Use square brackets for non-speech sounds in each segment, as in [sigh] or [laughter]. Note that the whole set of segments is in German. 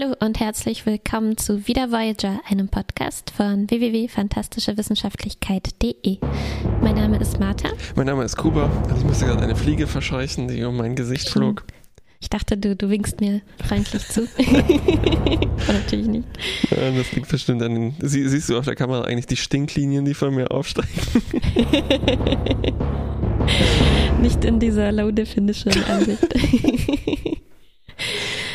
Hallo und herzlich willkommen zu Wieder Voyager, einem Podcast von www.fantastischewissenschaftlichkeit.de. Mein Name ist Martha. Mein Name ist Kuba. Ich musste gerade eine Fliege verscheuchen, die um mein Gesicht flog. Ich dachte, du, du winkst mir freundlich zu. [laughs] natürlich nicht. Ja, das liegt bestimmt an den. Sie, siehst du auf der Kamera eigentlich die Stinklinien, die von mir aufsteigen? [laughs] nicht in dieser Low-Definition-Ansicht. [laughs]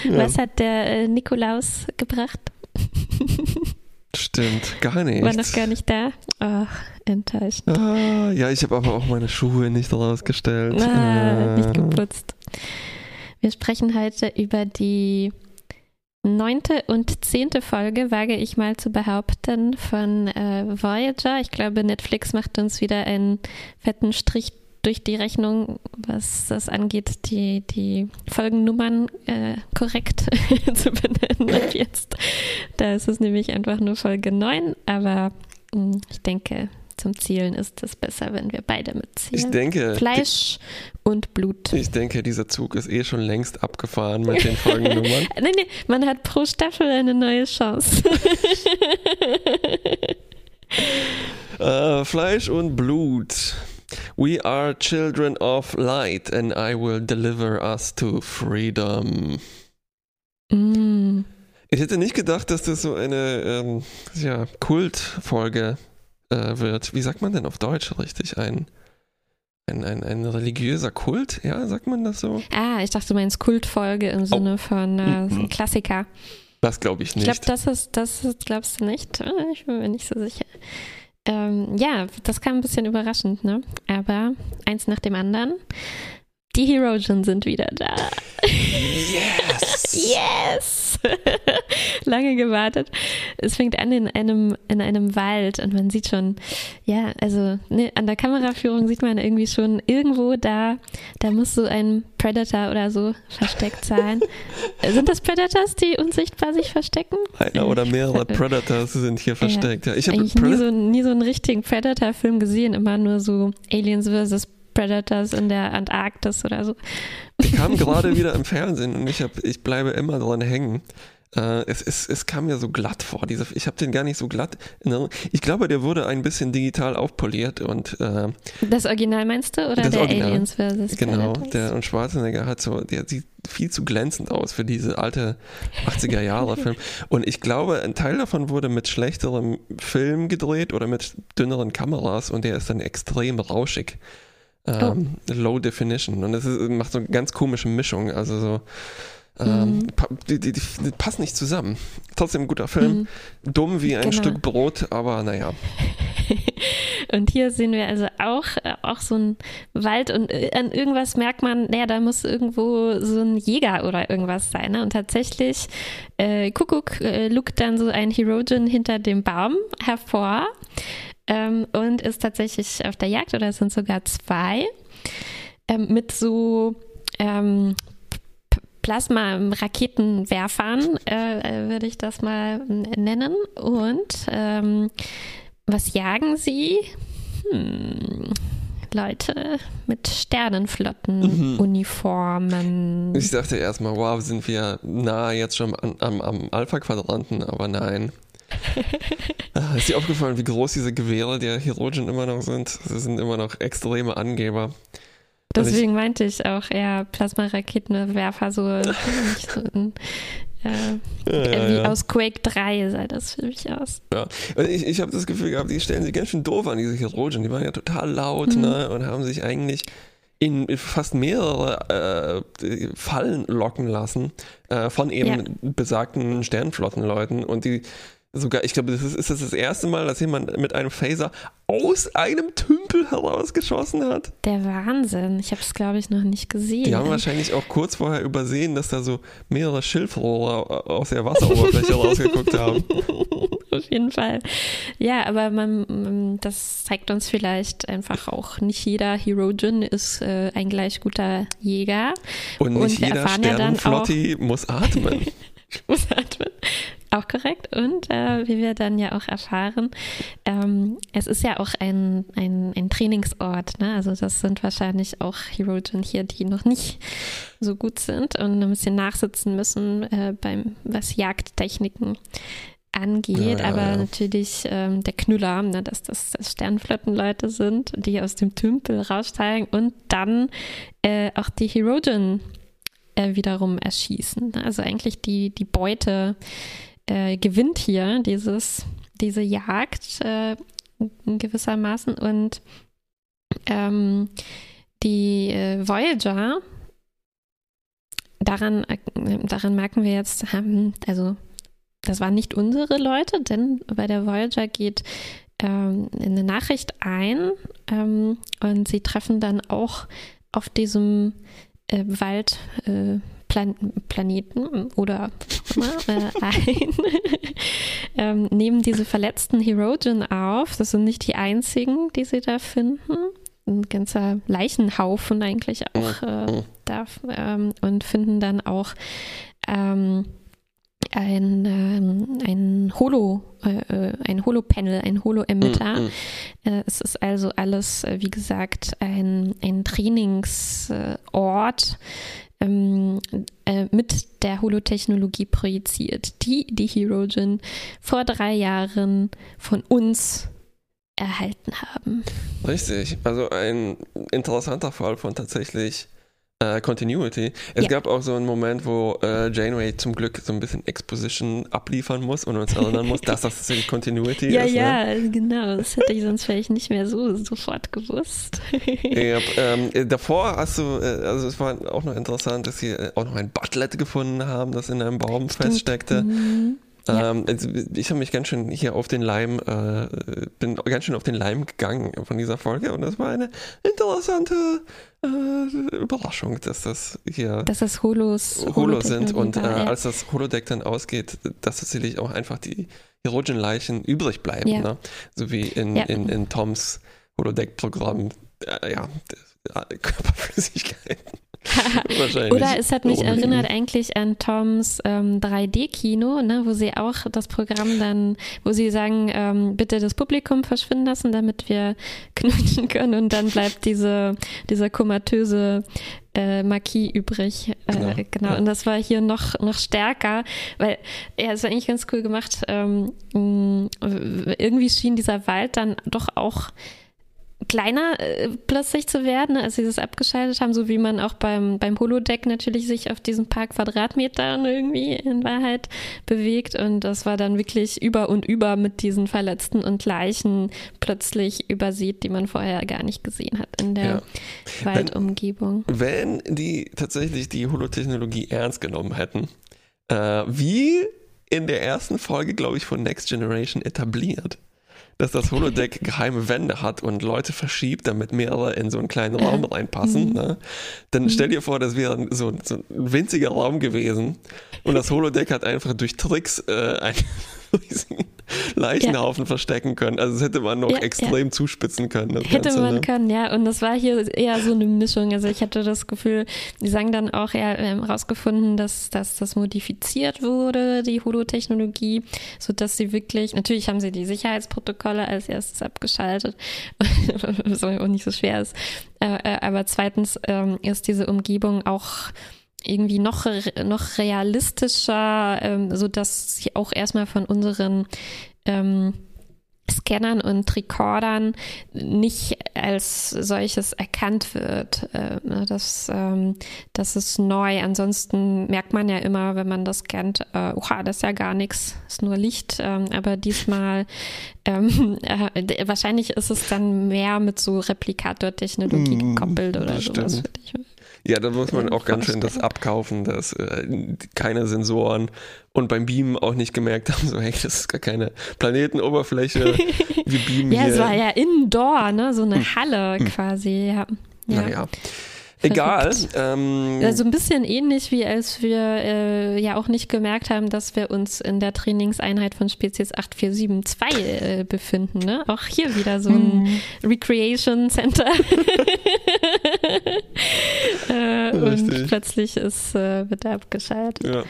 Ja. Was hat der äh, Nikolaus gebracht? [laughs] Stimmt, gar nicht. War noch gar nicht da? Ach, enttäuscht. Ah, ja, ich habe aber auch meine Schuhe nicht rausgestellt. Ah, äh. Nicht geputzt. Wir sprechen heute über die neunte und zehnte Folge, wage ich mal zu behaupten, von äh, Voyager. Ich glaube, Netflix macht uns wieder einen fetten Strich durch die Rechnung, was das angeht, die, die Folgennummern äh, korrekt [laughs] zu benennen ab [laughs] jetzt. Da ist es nämlich einfach nur Folge 9, aber mh, hm, ich denke, zum Zielen ist es besser, wenn wir beide mitziehen. Ich denke. Fleisch die, und Blut. Ich denke, dieser Zug ist eh schon längst abgefahren mit den Folgennummern. [laughs] nee, nee, man hat pro Staffel eine neue Chance. uh, Fleisch und Blut. We are children of light, and I will deliver us to freedom. Mm. Ich hätte nicht gedacht, dass das so eine ähm, ja, Kultfolge äh, wird. Wie sagt man denn auf Deutsch richtig? Ein, ein, ein, ein religiöser Kult? Ja, sagt man das so? Ah, ich dachte, du meinst Kultfolge im Sinne oh. von äh, mhm. Klassiker. Das glaube ich nicht. Ich glaube, das ist, das ist, glaubst du nicht? Ich bin mir nicht so sicher. Ähm, ja, das kam ein bisschen überraschend, ne? Aber eins nach dem anderen. Die Herogen sind wieder da. Yes! yes! [laughs] Lange gewartet. Es fängt an in einem, in einem Wald und man sieht schon, ja, also ne, an der Kameraführung sieht man irgendwie schon irgendwo da, da muss so ein Predator oder so versteckt sein. [laughs] sind das Predators, die unsichtbar sich verstecken? Einer oder mehrere Predators sind hier versteckt. Ja, ich habe nie, so, nie so einen richtigen Predator-Film gesehen, immer nur so Aliens vs. Predators in der Antarktis oder so. Die kamen gerade wieder im Fernsehen und ich, hab, ich bleibe immer dran hängen. Äh, es, es, es kam mir so glatt vor. Diese, ich habe den gar nicht so glatt. Ich glaube, der wurde ein bisschen digital aufpoliert und äh, Das Original meinst du oder der Original, Aliens versus Genau, der und Schwarzenegger hat so, der sieht viel zu glänzend aus für diese alte 80er Jahre Film. [laughs] Und ich glaube, ein Teil davon wurde mit schlechterem Film gedreht oder mit dünneren Kameras und der ist dann extrem rauschig ähm. Low Definition. Und es macht so eine ganz komische Mischung. Also so. Ähm, mhm. die, die, die, die, passen nicht zusammen. Trotzdem ein guter Film. Mhm. Dumm wie ein genau. Stück Brot, aber naja. [laughs] und hier sehen wir also auch, äh, auch so ein Wald und äh, an irgendwas merkt man, naja, da muss irgendwo so ein Jäger oder irgendwas sein. Ne? Und tatsächlich, äh, Kuckuck äh, lugt dann so ein Herogen hinter dem Baum hervor ähm, und ist tatsächlich auf der Jagd oder es sind sogar zwei ähm, mit so ähm, Plasma-Raketenwerfern, äh, würde ich das mal nennen. Und ähm, was jagen sie? Hm. Leute mit Sternenflottenuniformen. Mhm. Ich dachte erstmal, wow, sind wir nah jetzt schon am, am, am Alpha-Quadranten, aber nein. [laughs] Ah, ist dir aufgefallen, wie groß diese Gewehre der Herogen immer noch sind? Sie sind immer noch extreme Angeber. Deswegen ich, meinte ich auch eher Plasmaraketenwerfer, so, [laughs] ein, äh, ja, ja, wie ja. aus Quake 3 sah das für mich aus. Ja, und ich, ich habe das Gefühl gehabt, die stellen sich ganz schön doof an, diese Herogen. Die waren ja total laut mhm. ne, und haben sich eigentlich in fast mehrere äh, Fallen locken lassen äh, von eben besagten Sternflottenleuten und die sogar, ich glaube, das ist, ist das das erste Mal, dass jemand mit einem Phaser aus einem Tümpel herausgeschossen hat. Der Wahnsinn. Ich habe es, glaube ich, noch nicht gesehen. Die haben wahrscheinlich auch kurz vorher übersehen, dass da so mehrere Schilfrohre aus der Wasseroberfläche [laughs] rausgeguckt haben. Auf jeden Fall. Ja, aber man, das zeigt uns vielleicht einfach auch, nicht jeder Herogen ist äh, ein gleich guter Jäger. Und nicht Und jeder Sternenflotti ja muss atmen. [laughs] muss atmen. Auch korrekt. Und äh, wie wir dann ja auch erfahren, ähm, es ist ja auch ein, ein, ein Trainingsort. Ne? Also das sind wahrscheinlich auch Herogen hier, die noch nicht so gut sind und ein bisschen nachsitzen müssen äh, beim was Jagdtechniken angeht, ja, aber ja. natürlich ähm, der Knüller, ne, dass das, das Sternflottenleute sind, die aus dem Tümpel raussteigen und dann äh, auch die Herogen äh, wiederum erschießen. Also eigentlich die, die Beute äh, gewinnt hier dieses, diese Jagd äh, gewissermaßen. Und ähm, die äh, Voyager, daran, äh, daran merken wir jetzt, haben, also das waren nicht unsere Leute, denn bei der Voyager geht ähm, eine Nachricht ein ähm, und sie treffen dann auch auf diesem äh, Waldplaneten äh, oder immer, äh, ein, [laughs] ähm, nehmen diese verletzten Herogen auf. Das sind nicht die einzigen, die sie da finden. Ein ganzer Leichenhaufen eigentlich auch äh, mhm. da ähm, und finden dann auch ähm, ein, ähm, ein Holo, äh, äh, ein Holo-Panel, ein Holo-Emitter. Mm, mm. Äh, es ist also alles, äh, wie gesagt, ein, ein Trainingsort ähm, äh, mit der Holotechnologie projiziert, die die Herogen vor drei Jahren von uns erhalten haben. Richtig, also ein interessanter Fall von tatsächlich äh, Continuity. Es ja. gab auch so einen Moment, wo äh, Janeway zum Glück so ein bisschen Exposition abliefern muss und uns erinnern muss, dass das tatsächlich Continuity [laughs] ja, ist. Ja, ja, ne? genau. Das hätte ich sonst vielleicht nicht mehr so sofort gewusst. ja, [laughs] ähm, davor hast du, äh, also es war auch noch interessant, dass sie äh, auch noch ein Butlet gefunden haben, das in einem Baum Stimmt. feststeckte. Mhm. Ja. Ähm, also ich habe mich ganz schön hier auf den Leim, äh, bin ganz schön auf den Leim gegangen von dieser Folge und das war eine interessante äh, Überraschung, dass das hier dass das Holos, Holo sind und äh, als das Holodeck dann ausgeht, dass tatsächlich auch einfach die Herogen-Leichen übrig bleiben, ja. ne? so wie in, in, in Toms Holodeck-Programm, äh, ja, Körperflüssigkeiten. [laughs] Oder es hat mich erinnert eigentlich an Toms ähm, 3D-Kino, ne, wo sie auch das Programm dann, wo sie sagen, ähm, bitte das Publikum verschwinden lassen, damit wir [laughs] knutschen können und dann bleibt diese, dieser komatöse äh, Marquis übrig. Äh, genau. genau. Ja. Und das war hier noch, noch stärker, weil ja, es war eigentlich ganz cool gemacht. Ähm, irgendwie schien dieser Wald dann doch auch kleiner äh, plötzlich zu werden, als sie das abgeschaltet haben, so wie man auch beim, beim Holodeck natürlich sich auf diesen paar Quadratmetern irgendwie in Wahrheit bewegt. Und das war dann wirklich über und über mit diesen Verletzten und Leichen plötzlich übersieht, die man vorher gar nicht gesehen hat in der ja. Waldumgebung. Wenn, wenn, die tatsächlich die Holotechnologie ernst genommen hätten, äh, wie in der ersten Folge, glaube ich, von Next Generation etabliert dass das Holodeck geheime Wände hat und Leute verschiebt, damit mehrere in so einen kleinen Raum reinpassen, mhm. ne? dann stell dir vor, das wäre so, so, ein winziger Raum gewesen und das Holodeck hat einfach durch Tricks äh, einen [laughs] riesigen Leichenhaufen ja. verstecken können. Also das hätte man noch ja, extrem ja. zuspitzen können. hätte Ganze, man ne? können, ja. Und das war hier eher so eine Mischung. Also ich hatte das Gefühl, die sagen dann auch, ja, wir haben herausgefunden, dass, dass das modifiziert wurde, die Holotechnologie, sodass sie wirklich, natürlich haben sie die Sicherheitsprotokolle als erstes abgeschaltet, [laughs] was auch nicht so schwer ist. Äh, äh, aber zweitens ähm, ist diese Umgebung auch irgendwie noch, noch realistischer, ähm, so dass sie auch erstmal von unseren ähm, Scannern und Recordern nicht als solches erkannt wird. Äh, ne, das, ähm, das ist neu. Ansonsten merkt man ja immer, wenn man das scannt, äh, oha, das ist ja gar nichts, ist nur Licht. Ähm, aber diesmal, ähm, [laughs] äh, wahrscheinlich ist es dann mehr mit so Replikator-Technologie mm, gekoppelt oder sowas. Ja, da muss man [laughs] auch ganz schön das abkaufen, dass äh, keine Sensoren und beim Beamen auch nicht gemerkt haben, so hey, das ist gar keine Planetenoberfläche. [laughs] Wir beamen ja, hier. es war ja indoor, ne? So eine hm. Halle hm. quasi, ja. ja. Naja. Egal. Ähm, also ein bisschen ähnlich, wie als wir äh, ja auch nicht gemerkt haben, dass wir uns in der Trainingseinheit von Spezies 8472 äh, befinden. Ne? Auch hier wieder so ein hm. Recreation Center. [laughs] [laughs] äh, und plötzlich ist, äh, wird er abgeschaltet. Ja.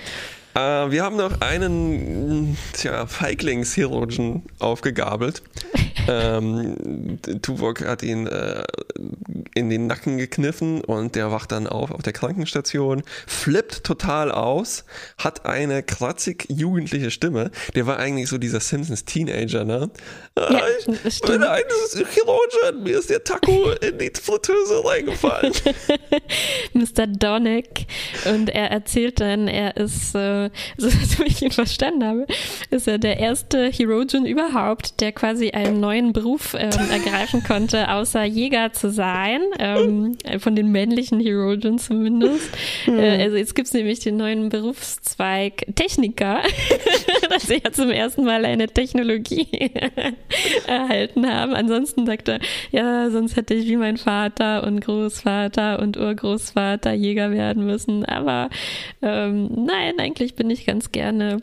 Äh, wir haben noch einen tja, Feiglings-Herogen aufgegabelt. [laughs] ähm, Tuvok hat ihn äh, in den Nacken gekniffen und der wacht dann auf auf der Krankenstation, flippt total aus, hat eine kratzig jugendliche Stimme. Der war eigentlich so dieser Simpsons-Teenager, ne? Ja, Ah, ich bin ein Chirurgen, mir ist der Taco in die Fritteuse reingefallen. [laughs] Mr. Donick und er erzählt dann, er ist, äh, [laughs] so wie ich ihn verstanden habe, ist er der erste Herogen überhaupt, der quasi einen neuen Beruf ähm, ergreifen konnte, außer Jäger zu sein, ähm, von den männlichen Herogen zumindest. Äh, also jetzt gibt es nämlich den neuen Berufszweig Techniker, [laughs] dass sie ja zum ersten Mal eine Technologie [laughs] erhalten haben. Ansonsten sagt er, ja, sonst hätte ich wie mein Vater und Großvater und Urgroßvater Jäger werden müssen. Aber ähm, nein, eigentlich bin ich ganz gerne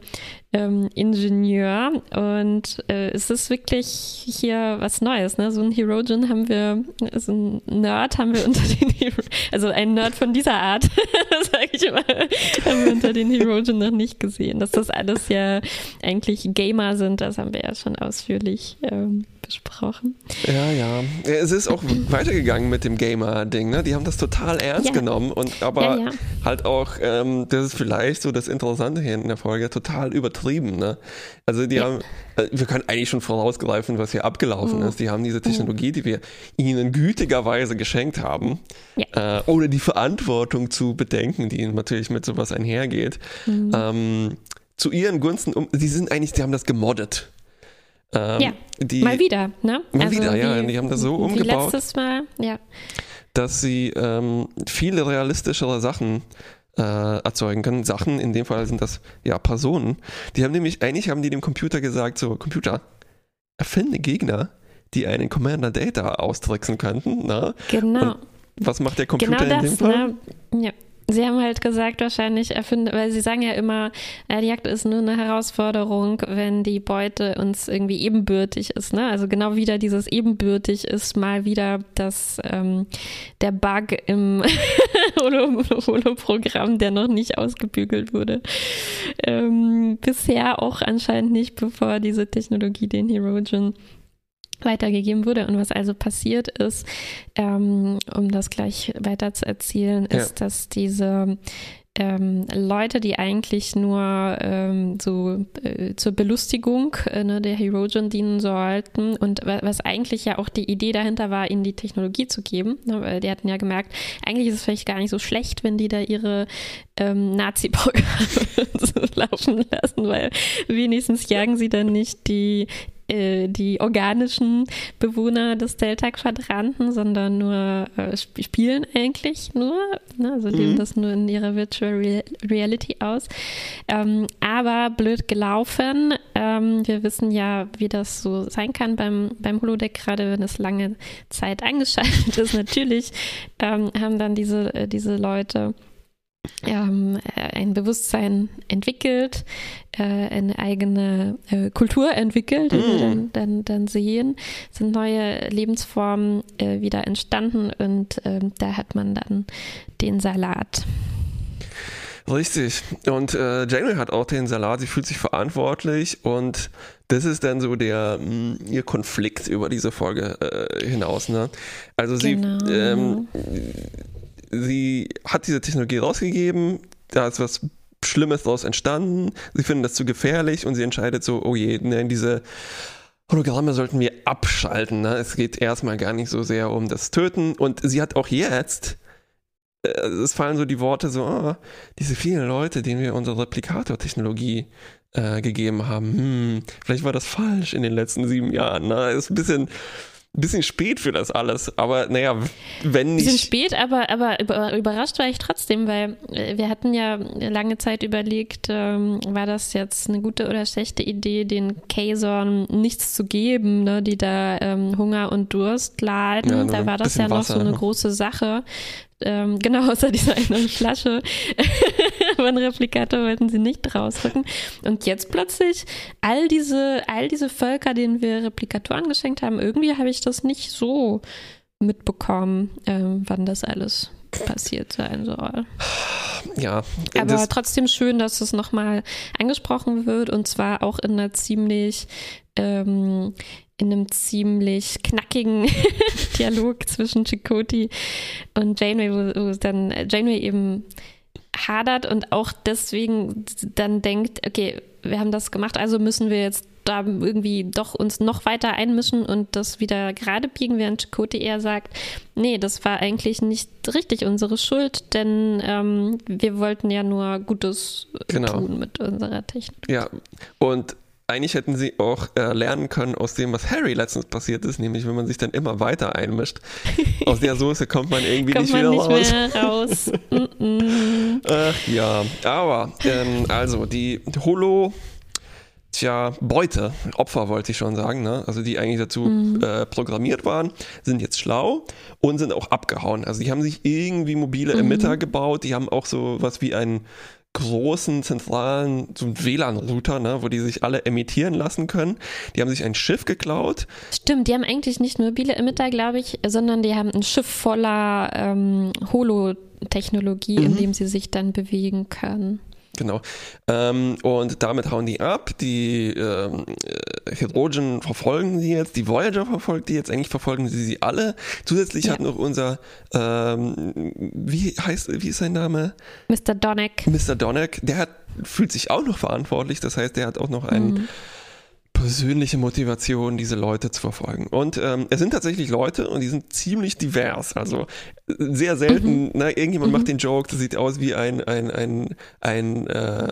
ähm, Ingenieur und äh, es ist wirklich hier was Neues. Ne? So ein Herogen haben wir, so ein Nerd haben wir [laughs] unter den also ein Nerd von dieser Art, [laughs] sage ich immer, haben wir unter den Herogen noch nicht gesehen. Dass das alles ja eigentlich Gamer sind, das haben wir ja schon ausführlich ähm, besprochen. Ja, ja. Es ist auch [laughs] weitergegangen mit dem Gamer-Ding. Ne? Die haben das total ernst Ja. genommen und aber Ja, ja. halt auch, ähm, das ist vielleicht so das Interessante hier in der Folge, total übertrieben. Ne? Also die haben, äh, wir können eigentlich schon vorausgreifen, was hier abgelaufen Mhm. ist. Die haben diese Technologie, die wir ihnen gütigerweise geschenkt haben, äh, ohne die Verantwortung zu bedenken, die natürlich mit sowas einhergeht, Mhm. ähm, zu ihren Gunsten, um, die sind eigentlich, die haben das gemoddet. Ähm, Ja, die, Mal wieder, ne? Mal wieder, ja, die haben das so wie umgebaut. letztes Mal, ja. dass sie ähm, viele realistischere Sachen äh, erzeugen können. Sachen, in dem Fall sind das ja Personen. Die haben nämlich, eigentlich haben die dem Computer gesagt, so, Computer, erfinde Gegner, die einen Commander Data austricksen könnten. Na? Genau. Und was macht der Computer Genau in dem das, Fall? ne? Ja. Sie haben halt gesagt, wahrscheinlich erfinden, weil sie sagen ja immer, äh, die Jagd ist nur eine Herausforderung, wenn die Beute uns irgendwie ebenbürtig ist. Ne? Also genau wieder dieses ebenbürtig ist mal wieder das ähm, der Bug im [laughs] Holo- Holo-Programm, der noch nicht ausgebügelt wurde. Ähm, bisher auch anscheinend nicht, bevor diese Technologie den Herogen weitergegeben wurde. Und was also passiert ist, ähm, um das gleich weiter zu erzählen, Ja. ist, dass diese ähm, Leute, die eigentlich nur ähm, so äh, zur Belustigung äh, ne, der Herogen dienen sollten und wa was eigentlich ja auch die Idee dahinter war, ihnen die Technologie zu geben, ne, weil die hatten ja gemerkt, eigentlich ist es vielleicht gar nicht so schlecht, wenn die da ihre ähm, Nazi-Programme [laughs] laufen lassen, weil wenigstens jagen sie dann nicht die äh, die organischen Bewohner des Delta-Quadranten, sondern nur äh, sp spielen eigentlich nur. Ne? Also leben Mhm. das nur in ihrer Virtual Real Reality aus. Ähm, aber blöd gelaufen. Ähm, wir wissen ja, wie das so sein kann beim, beim Holodeck, gerade wenn es lange Zeit [laughs] eingeschaltet ist. Natürlich ähm, haben dann diese, äh, diese Leute ähm, äh, ein Bewusstsein entwickelt, äh, eine eigene äh, Kultur entwickelt, die wir Mm. dann, dann, dann sehen, sind neue Lebensformen äh, wieder entstanden und ähm, da hat man dann den Salat. Richtig. Und äh, Janeway hat auch den Salat, sie fühlt sich verantwortlich und das ist dann so der mh, ihr Konflikt über diese Folge äh, hinaus. Ne? Also sie, Genau. ähm, sie hat diese Technologie rausgegeben, da ist was Schlimmes daraus entstanden, sie finden das zu gefährlich und sie entscheidet so, oh je, ne, diese Hologramme sollten wir abschalten. Ne? Es geht erstmal gar nicht so sehr um das Töten und sie hat auch jetzt äh, es fallen so die Worte so, ah, diese vielen Leute, denen wir unsere Replikator-Technologie äh, gegeben haben, hm, vielleicht war das falsch in den letzten sieben Jahren. Ne? Ist ein bisschen, ein bisschen spät für das alles, aber naja, wenn Bisschen nicht. spät, aber, aber über- überrascht war ich trotzdem, weil äh, wir hatten ja lange Zeit überlegt, ähm, war das jetzt eine gute oder schlechte Idee, den Kazon nichts zu geben, ne, die da ähm, Hunger und Durst leiden. Ja, da war das bisschen ja noch Wasser, so eine ne? große Sache. Ähm, genau, [laughs] außer dieser einen Flasche. [laughs] Aber einen Replikator wollten sie nicht rausrücken. Und jetzt plötzlich all diese, all diese Völker, denen wir Replikatoren geschenkt haben, irgendwie habe ich das nicht so mitbekommen, ähm, wann das alles passiert sein soll. Ja. Aber trotzdem schön, dass es nochmal angesprochen wird und zwar auch in einer ziemlich ähm, in einem ziemlich knackigen [laughs] Dialog zwischen Chakoti und Janeway, wo, wo dann Janeway eben hadert und auch deswegen dann denkt, okay, wir haben das gemacht, also müssen wir jetzt da irgendwie doch uns noch weiter einmischen und das wieder gerade biegen, während Chakotay eher sagt, nee, das war eigentlich nicht richtig unsere Schuld, denn ähm, wir wollten ja nur Gutes genau. tun mit unserer Technik. Ja, und eigentlich hätten sie auch äh, lernen können aus dem, was Harry letztens passiert ist, nämlich wenn man sich dann immer weiter einmischt. [laughs] Aus der Soße kommt man irgendwie kommt nicht man wieder nicht raus. Mehr raus. [laughs] Ach ja, aber ähm, also die Holo tja, Beute, Opfer wollte ich schon sagen, ne? also die eigentlich dazu mhm. äh, programmiert waren, sind jetzt schlau und sind auch abgehauen. Also die haben sich irgendwie mobile mhm. Emitter gebaut, die haben auch so was wie einen großen zentralen so WLAN-Router, ne, wo die sich alle emittieren lassen können. Die haben sich ein Schiff geklaut. Stimmt, die haben eigentlich nicht nur mobile Emitter, glaube ich, sondern die haben ein Schiff voller ähm, Holo-Technologie, mhm. in dem sie sich dann bewegen können. Genau. Ähm, und damit hauen die ab. Die ähm, äh, Hydrogen verfolgen sie jetzt. Die Voyager verfolgt die jetzt. Eigentlich verfolgen sie sie alle. Zusätzlich ja. hat noch unser, ähm, wie heißt, wie ist sein Name? Mr. Donneck. Mr. Donneck. Der hat, fühlt sich auch noch verantwortlich. Das heißt, der hat auch noch einen. Mhm persönliche Motivation, diese Leute zu verfolgen. Und ähm, es sind tatsächlich Leute und die sind ziemlich divers. Also sehr selten, mhm. na, irgendjemand mhm. macht den Joke, das sieht aus wie ein, ein, ein, ein, äh,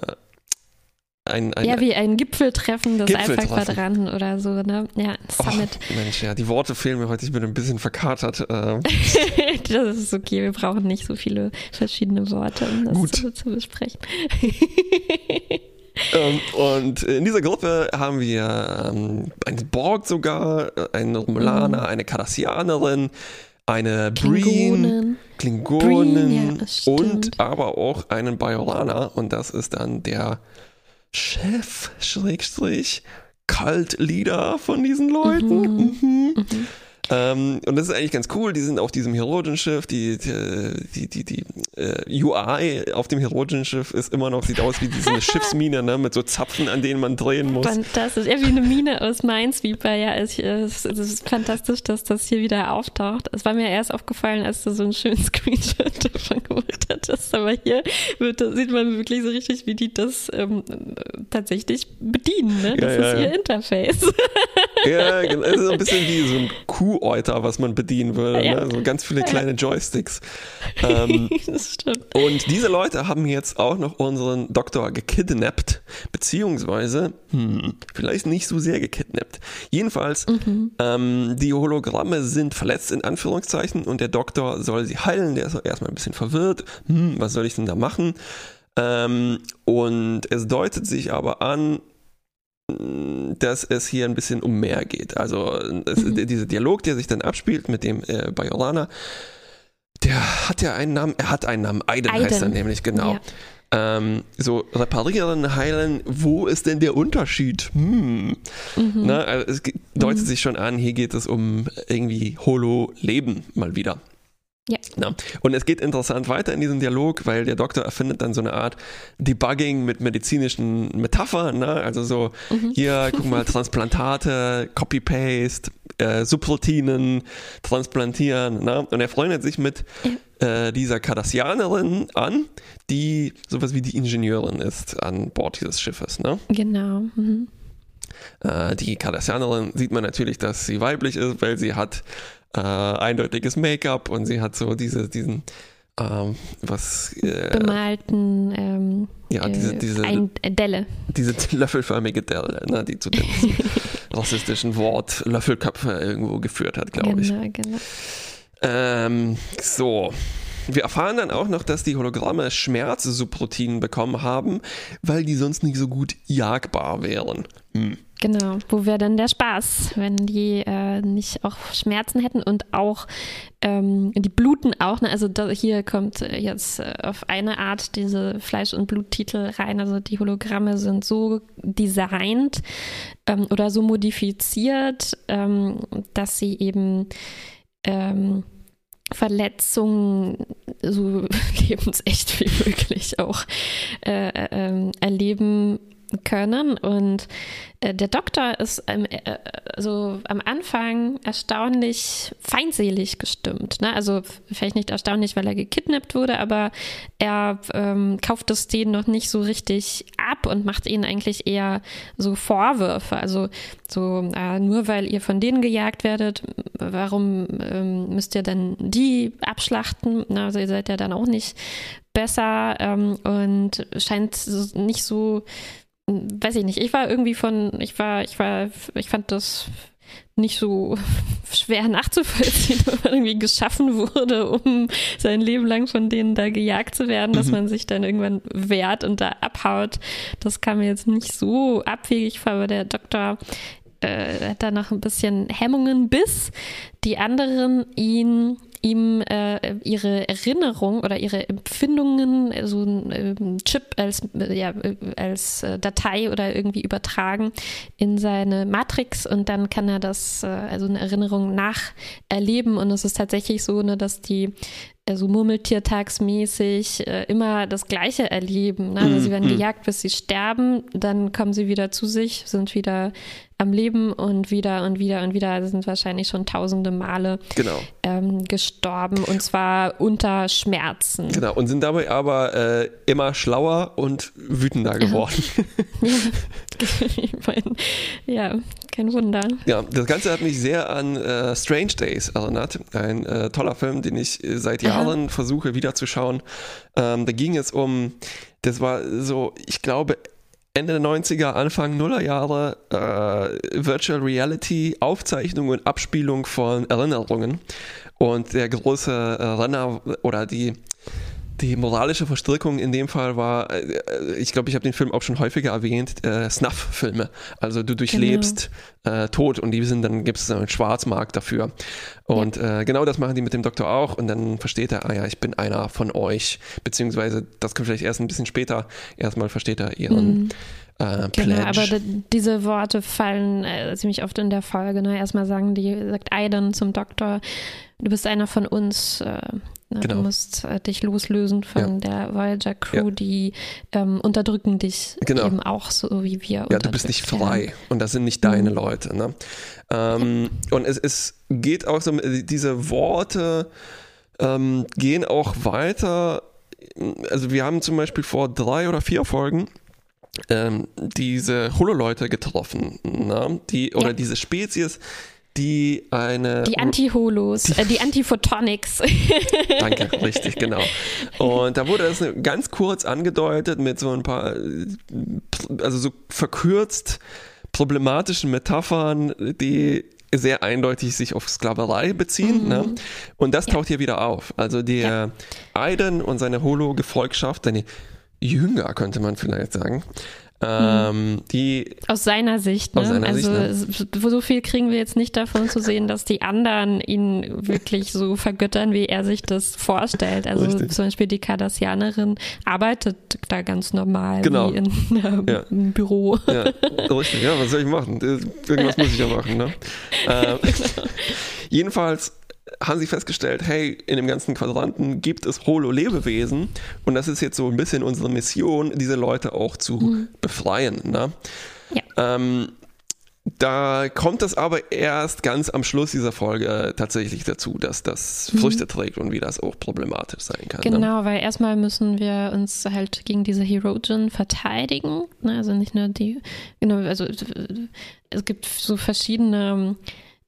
ein, ein, ja, wie ein Gipfeltreffen des Alpha-Quadranten oder so, ne? Ja, Summit. Oh, Mensch, ja, die Worte fehlen mir heute, ich bin ein bisschen verkatert. Äh. [laughs] das ist okay, wir brauchen nicht so viele verschiedene Worte, um das Gut. Zu, zu besprechen. [laughs] ähm, und in dieser Gruppe haben wir ähm, einen Borg sogar, einen Romulaner, mhm. eine Cardassianerin, eine Breen, Klingonen, Breen, ja, und aber auch einen Bajorana und das ist dann der Chef, Schrägstrich, Kaltleader von diesen Leuten. Mhm. Mhm. Mhm. Ähm, und das ist eigentlich ganz cool. Die sind auf diesem Herogen-Schiff. Die, die, die, die, äh, UI auf dem Herogen-Schiff ist immer noch, sieht aus wie diese [laughs] Schiffsmine, ne, mit so Zapfen, an denen man drehen muss. Fantastisch. Ja, wie eine Mine aus Minesweeper. Ja, es, es, es ist fantastisch, dass das hier wieder auftaucht. Es war mir erst aufgefallen, als du so einen schönen Screenshot [laughs] davon gemacht hattest. Aber hier wird, sieht man wirklich so richtig, wie die das ähm, tatsächlich bedienen. Ne? Das ja, ja, ist ihr Interface. Ja, genau. Es ist ein bisschen wie so ein Kuh [laughs] Kuhäuter, was man bedienen würde. Ja. Ne? So ganz viele kleine Joysticks. [laughs] Ähm, das stimmt. Und diese Leute haben jetzt auch noch unseren Doktor gekidnappt, beziehungsweise hm, vielleicht nicht so sehr gekidnappt. Jedenfalls, mhm. ähm, die Hologramme sind verletzt in Anführungszeichen und der Doktor soll sie heilen. Der ist erstmal ein bisschen verwirrt. Hm, was soll ich denn da machen? Ähm, und es deutet sich aber an, dass es hier ein bisschen um mehr geht. Also es, mhm. dieser Dialog, der sich dann abspielt mit dem äh, Bajorana, der hat ja einen Namen, er hat einen Namen, Aiden, Aiden. heißt er nämlich, genau. Ja. Ähm, so reparieren, heilen, wo ist denn der Unterschied? Hm. Mhm. Na, also es deutet mhm. sich schon an, hier geht es um irgendwie Holo-Leben mal wieder. Na, und es geht interessant weiter in diesem Dialog, weil der Doktor erfindet dann so eine Art Debugging mit medizinischen Metaphern. Ne? Also so, mhm. hier, guck mal, [laughs] Transplantate, Copy-Paste, äh, Subroutinen, transplantieren. Ne? Und er freundet sich mit äh, dieser Cardassianerin an, die sowas wie die Ingenieurin ist an Bord dieses Schiffes. Ne? Genau. Mhm. Äh, die Cardassianerin sieht man natürlich, dass sie weiblich ist, weil sie hat äh, eindeutiges Make-up und sie hat so diese, diesen ähm, was äh, bemalten ähm, ja äh, diese diese ein, Delle diese löffelförmige Delle ne, die zu dem [laughs] rassistischen Wort Löffelköpfe irgendwo geführt hat glaube genau, ich genau. Ähm, so wir erfahren dann auch noch, dass die Hologramme Schmerzsubroutinen bekommen haben, weil die sonst nicht so gut jagbar wären. Hm. Genau, wo wäre dann der Spaß, wenn die äh, nicht auch Schmerzen hätten und auch ähm, die bluten auch. Ne? Also da, hier kommt jetzt äh, auf eine Art diese Fleisch- und Bluttitel rein. Also die Hologramme sind so designt ähm, oder so modifiziert, ähm, dass sie eben ähm, Verletzungen so [laughs] lebensecht wie möglich auch äh, äh, erleben können. Und äh, der Doktor ist ähm, äh, so am Anfang erstaunlich feindselig gestimmt. Ne? Also vielleicht nicht erstaunlich, weil er gekidnappt wurde, aber er ähm, kauft es denen noch nicht so richtig ab und macht ihnen eigentlich eher so Vorwürfe. Also so, äh, nur weil ihr von denen gejagt werdet, warum ähm, müsst ihr dann die abschlachten? Na, also ihr seid ja dann auch nicht besser ähm, und scheint nicht so weiß ich nicht, ich war irgendwie von, ich war, ich war, ich fand das nicht so [laughs] schwer nachzuvollziehen, [laughs] wenn man irgendwie geschaffen wurde, um sein Leben lang von denen da gejagt zu werden, dass mhm. man sich dann irgendwann wehrt und da abhaut. Das kam mir jetzt nicht so abwegig vor, aber der Doktor äh, hat da noch ein bisschen Hemmungen, bis die anderen ihn ihm äh, ihre Erinnerung oder ihre Empfindungen, so ein äh, Chip als, ja, als äh, Datei oder irgendwie übertragen in seine Matrix und dann kann er das, äh, also eine Erinnerung nacherleben. Und es ist tatsächlich so, ne, dass die so also murmeltiertagsmäßig äh, immer das Gleiche erleben. Ne? Also mm, sie werden mm. gejagt, bis sie sterben, dann kommen sie wieder zu sich, sind wieder am Leben und wieder und wieder und wieder also sind wahrscheinlich schon tausende Male genau. ähm, gestorben und zwar unter Schmerzen. Genau, und sind dabei aber äh, immer schlauer und wütender geworden. [laughs] ja. [laughs] ja, kein Wunder. Ja, das Ganze hat mich sehr an äh, Strange Days erinnert. Ein äh, toller Film, den ich äh, seit Jahren Aha. versuche wiederzuschauen. Ähm, da ging es um, das war so, ich glaube, Ende der 90er, Anfang Nuller Jahre äh, Virtual Reality Aufzeichnung und Abspielung von Erinnerungen. Und der große äh, Renner oder die die moralische Verstrickung in dem Fall war, äh, ich glaube, ich habe den Film auch schon häufiger erwähnt, äh, Snuff-Filme. Also du durchlebst genau. äh, Tod und die sind, dann gibt es einen Schwarzmarkt dafür. Und ja. äh, genau das machen die mit dem Doktor auch und dann versteht er, ah ja, ich bin einer von euch. Beziehungsweise, das kommt vielleicht erst ein bisschen später, erstmal versteht er ihren mhm. Äh, genau, aber diese Worte fallen äh, ziemlich oft in der Folge. Ne? Erstmal sagen die, sagt Aiden zum Doktor, du bist einer von uns, äh, Ne? Genau. Du musst äh, dich loslösen von ja. der Voyager Crew, ja. die ähm, unterdrücken dich genau. eben auch so wie wir. Ja, du bist nicht frei werden. und das sind nicht deine mhm. Leute. Ne? Ähm, ja. Und es, es geht auch so, diese Worte ähm, gehen auch weiter. Also wir haben zum Beispiel vor drei oder vier Folgen ähm, diese Holo-Leute getroffen, ne? die, oder diese Spezies, die eine. Die Anti-Holos, die, äh, die Anti-Photonics. [laughs] Danke, richtig, genau. Und da wurde das ganz kurz angedeutet mit so ein paar, also so verkürzt problematischen Metaphern, die sehr eindeutig sich auf Sklaverei beziehen. Mhm. Ne? Und das taucht ja. hier wieder auf. Also der ja. Aiden und seine Holo-Gefolgschaft, seine Jünger könnte man vielleicht sagen, ähm, die aus seiner Sicht, ne? aus seiner also Sicht, ne? so viel kriegen wir jetzt nicht davon zu sehen, dass die anderen ihn wirklich so vergöttern, wie er sich das vorstellt. Also Richtig. zum Beispiel die Kardassianerin arbeitet da ganz normal genau. wie in [laughs] einem ja. Büro. Ja, richtig, ja, was soll ich machen? Irgendwas muss ich ja machen, ne? [laughs] Ähm, genau. [laughs] Jedenfalls haben sie festgestellt, hey, in dem ganzen Quadranten gibt es Holo-Lebewesen und das ist jetzt so ein bisschen unsere Mission, diese Leute auch zu mhm. befreien. Ne? Ja. Ähm, da kommt es aber erst ganz am Schluss dieser Folge tatsächlich dazu, dass das mhm. Früchte trägt und wie das auch problematisch sein kann. Ne? Genau, ne? weil erstmal müssen wir uns halt gegen diese Herogen verteidigen. Ne? Also nicht nur die, genau, also es gibt so verschiedene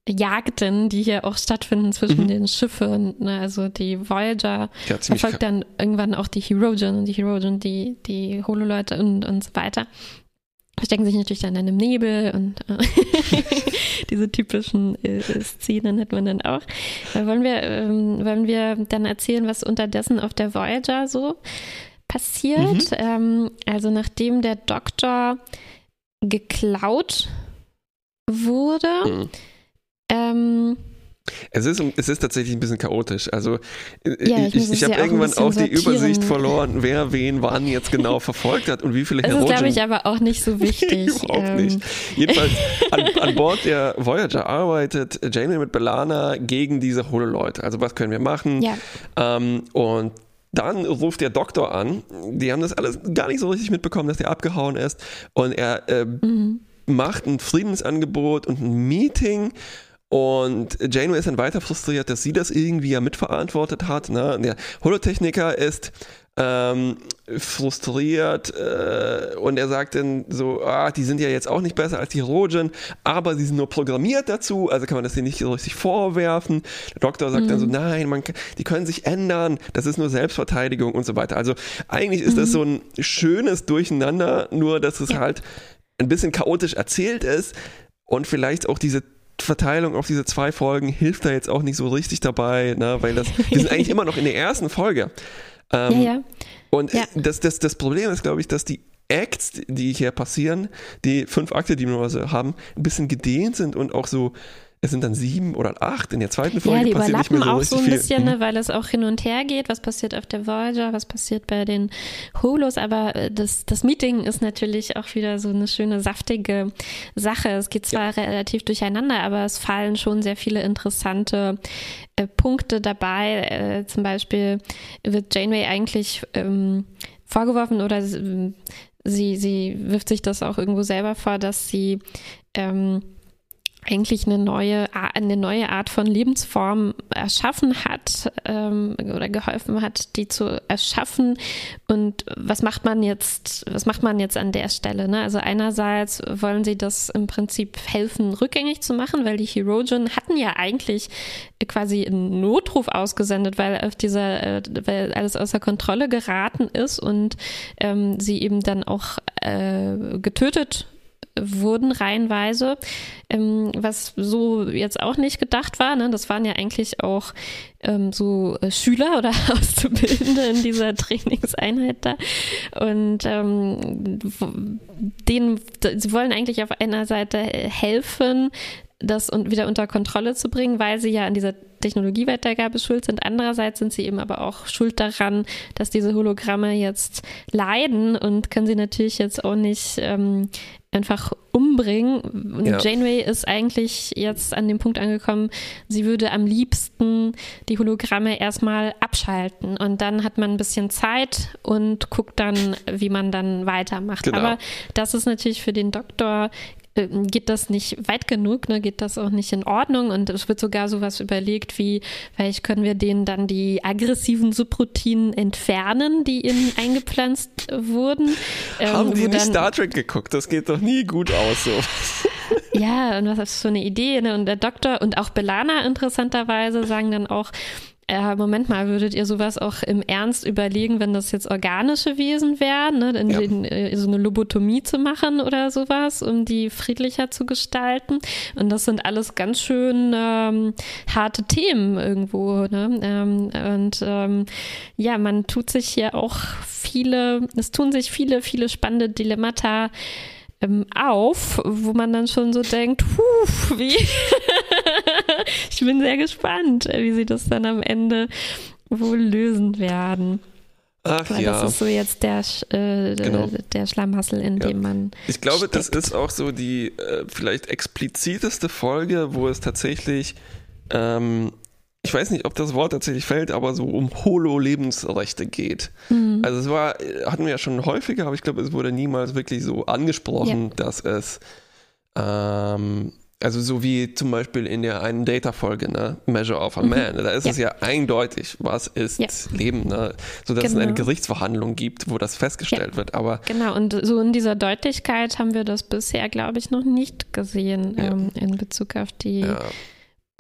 Jagden, die hier auch stattfinden zwischen mhm. den Schiffen. Ne? Also die Voyager ja, verfolgt dann irgendwann auch die Herogen und die Herogen die, die Holo-Leute und, und so weiter. Verstecken sich natürlich dann in einem Nebel und äh, [laughs] diese typischen äh, Szenen hat man dann auch. Da wollen wir, ähm, wollen wir dann erzählen, was unterdessen auf der Voyager so passiert. Mhm. Ähm, also nachdem der Doktor geklaut wurde, mhm ähm, Es ist, es ist tatsächlich ein bisschen chaotisch. Also äh, ja, ich, ich, ich habe ja irgendwann auch, auch die Übersicht verloren, wer wen wann jetzt genau verfolgt hat und wie viele Das ist, glaube ich, aber auch nicht so [laughs] wichtig. Überhaupt ähm. nicht. Jedenfalls an, an, Bord der Voyager arbeitet Janeway mit Belana gegen diese Holo-Leute. Also was können wir machen? Ja. Ähm, und dann ruft der Doktor an. Die haben das alles gar nicht so richtig mitbekommen, dass der abgehauen ist. Und er äh, mhm. macht ein Friedensangebot und ein Meeting und Janeway ist dann weiter frustriert, dass sie das irgendwie ja mitverantwortet hat. Ne? Der Holotechniker ist ähm, frustriert äh, und er sagt dann so, ah, die sind ja jetzt auch nicht besser als die Rogen, aber sie sind nur programmiert dazu, also kann man das denen nicht so richtig vorwerfen. Der Doktor sagt mhm. dann so, mhm. nein, man, die können sich ändern, das ist nur Selbstverteidigung und so weiter. Also eigentlich ist mhm. das so ein schönes Durcheinander, nur dass es ja. halt ein bisschen chaotisch erzählt ist und vielleicht auch diese Verteilung auf diese zwei Folgen hilft da jetzt auch nicht so richtig dabei, ne? weil das, wir sind [laughs] eigentlich immer noch in der ersten Folge. Ähm, ja, ja. Und ja. Das, das, das Problem ist, glaube ich, dass die Acts, die hier passieren, die fünf Akte, die wir haben, ein bisschen gedehnt sind und auch so es sind dann sieben oder acht. In der zweiten Folge ja, die passiert nicht mehr so auch so ein viel. bisschen, ne, weil es auch hin und her geht. Was passiert auf der Voyager, was passiert bei den Holos. Aber äh, das, das Meeting ist natürlich auch wieder so eine schöne, saftige Sache. Es geht zwar ja. relativ durcheinander, aber es fallen schon sehr viele interessante äh, Punkte dabei. Äh, zum Beispiel wird Janeway eigentlich ähm, vorgeworfen oder sie, sie wirft sich das auch irgendwo selber vor, dass sie ähm, eigentlich eine neue, eine neue Art von Lebensform erschaffen hat ähm, oder geholfen hat, die zu erschaffen. Und was macht man jetzt, was macht man jetzt an der Stelle? Ne? Also einerseits wollen sie das im Prinzip helfen, rückgängig zu machen, weil die Herogen hatten ja eigentlich quasi einen Notruf ausgesendet, weil auf dieser, äh, weil alles außer Kontrolle geraten ist und ähm, sie eben dann auch äh, getötet wurden reihenweise, ähm, was so jetzt auch nicht gedacht war. Ne? Das waren ja eigentlich auch ähm, so äh, Schüler oder [laughs] Auszubildende in dieser Trainingseinheit da. Und ähm, denen, sie wollen eigentlich auf einer Seite helfen, das und wieder unter Kontrolle zu bringen, weil sie ja an dieser Technologieweitergabe schuld sind. Andererseits sind sie eben aber auch schuld daran, dass diese Hologramme jetzt leiden und können sie natürlich jetzt auch nicht ähm, einfach umbringen. Und ja. Janeway ist eigentlich jetzt an dem Punkt angekommen, sie würde am liebsten die Hologramme erstmal abschalten und dann hat man ein bisschen Zeit und guckt dann, wie man dann weitermacht. Genau. Aber das ist natürlich für den Doktor äh, geht das nicht weit genug, ne? geht das auch nicht in Ordnung und es wird sogar sowas überlegt wie, vielleicht können wir denen dann die aggressiven Subroutinen entfernen, die ihnen [laughs] eingepflanzt wurden. Ähm, Haben die nicht Star Trek geguckt? Das geht doch nie gut aus so. [laughs] ja, und was ist so eine Idee? Ne? Und der Doktor und auch Belana interessanterweise sagen dann auch, äh, Moment mal, würdet ihr sowas auch im Ernst überlegen, wenn das jetzt organische Wesen wären, ne, in, ja. in, äh, so eine Lobotomie zu machen oder sowas, um die friedlicher zu gestalten? Und das sind alles ganz schön ähm, harte Themen irgendwo. Ne? Ähm, und ähm, ja, man tut sich hier auch viele, es tun sich viele, viele spannende Dilemmata ähm, auf, wo man dann schon so denkt, puh, wie. [laughs] ich bin sehr gespannt, wie sie das dann am Ende wohl lösen werden. Ach Weil ja. Das ist so jetzt der, äh, genau. der Schlamassel, in ja. dem man. Ich glaube, steckt. das ist auch so die äh, vielleicht expliziteste Folge, wo es tatsächlich ähm, ich weiß nicht, ob das Wort tatsächlich fällt, aber so um Holo-Lebensrechte geht. Mhm. Also es war, hatten wir ja schon häufiger, aber ich glaube, es wurde niemals wirklich so angesprochen, ja. dass es ähm, also so wie zum Beispiel in der einen Data-Folge, ne? Measure of a mhm. Man, da ist ja. es ja eindeutig, was ist ja. Leben, ne? So dass genau. es eine genau. Gerichtsverhandlung gibt, wo das festgestellt ja. wird. Aber genau, und so in dieser Deutlichkeit haben wir das bisher, glaube ich, noch nicht gesehen ähm, in Bezug auf die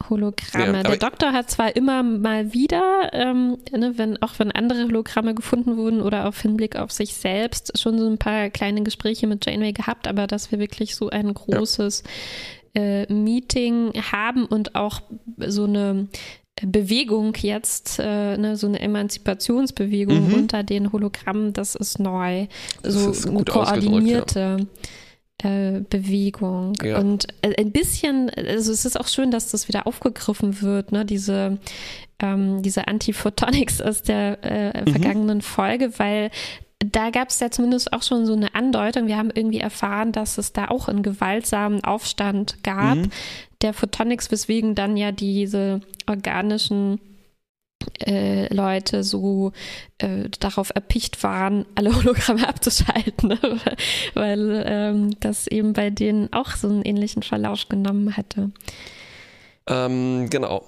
Hologramme. Ja, der Doktor hat zwar immer mal wieder, ähm, ne, wenn, auch wenn andere Hologramme gefunden wurden oder auf Hinblick auf sich selbst, schon so ein paar kleine Gespräche mit Janeway gehabt, aber dass wir wirklich so ein großes ja. äh, Meeting haben und auch so eine Bewegung jetzt, äh, ne, so eine Emanzipationsbewegung mhm. unter den Hologrammen, das ist neu. So das ist eine koordinierte. Äh, Bewegung. Ja. Und äh, ein bisschen, also es ist auch schön, dass das wieder aufgegriffen wird, ne? diese, ähm, diese Antiphotonics aus der äh, mhm. vergangenen Folge, weil da gab es ja zumindest auch schon so eine Andeutung. Wir haben irgendwie erfahren, dass es da auch einen gewaltsamen Aufstand gab, mhm. der Photonics, weswegen dann ja diese organischen äh, Leute so äh, darauf erpicht waren, alle [laughs] Hologramme abzuschalten, ne? [laughs] weil ähm, das eben bei denen auch so einen ähnlichen Verlauf genommen hatte. Ähm, genau.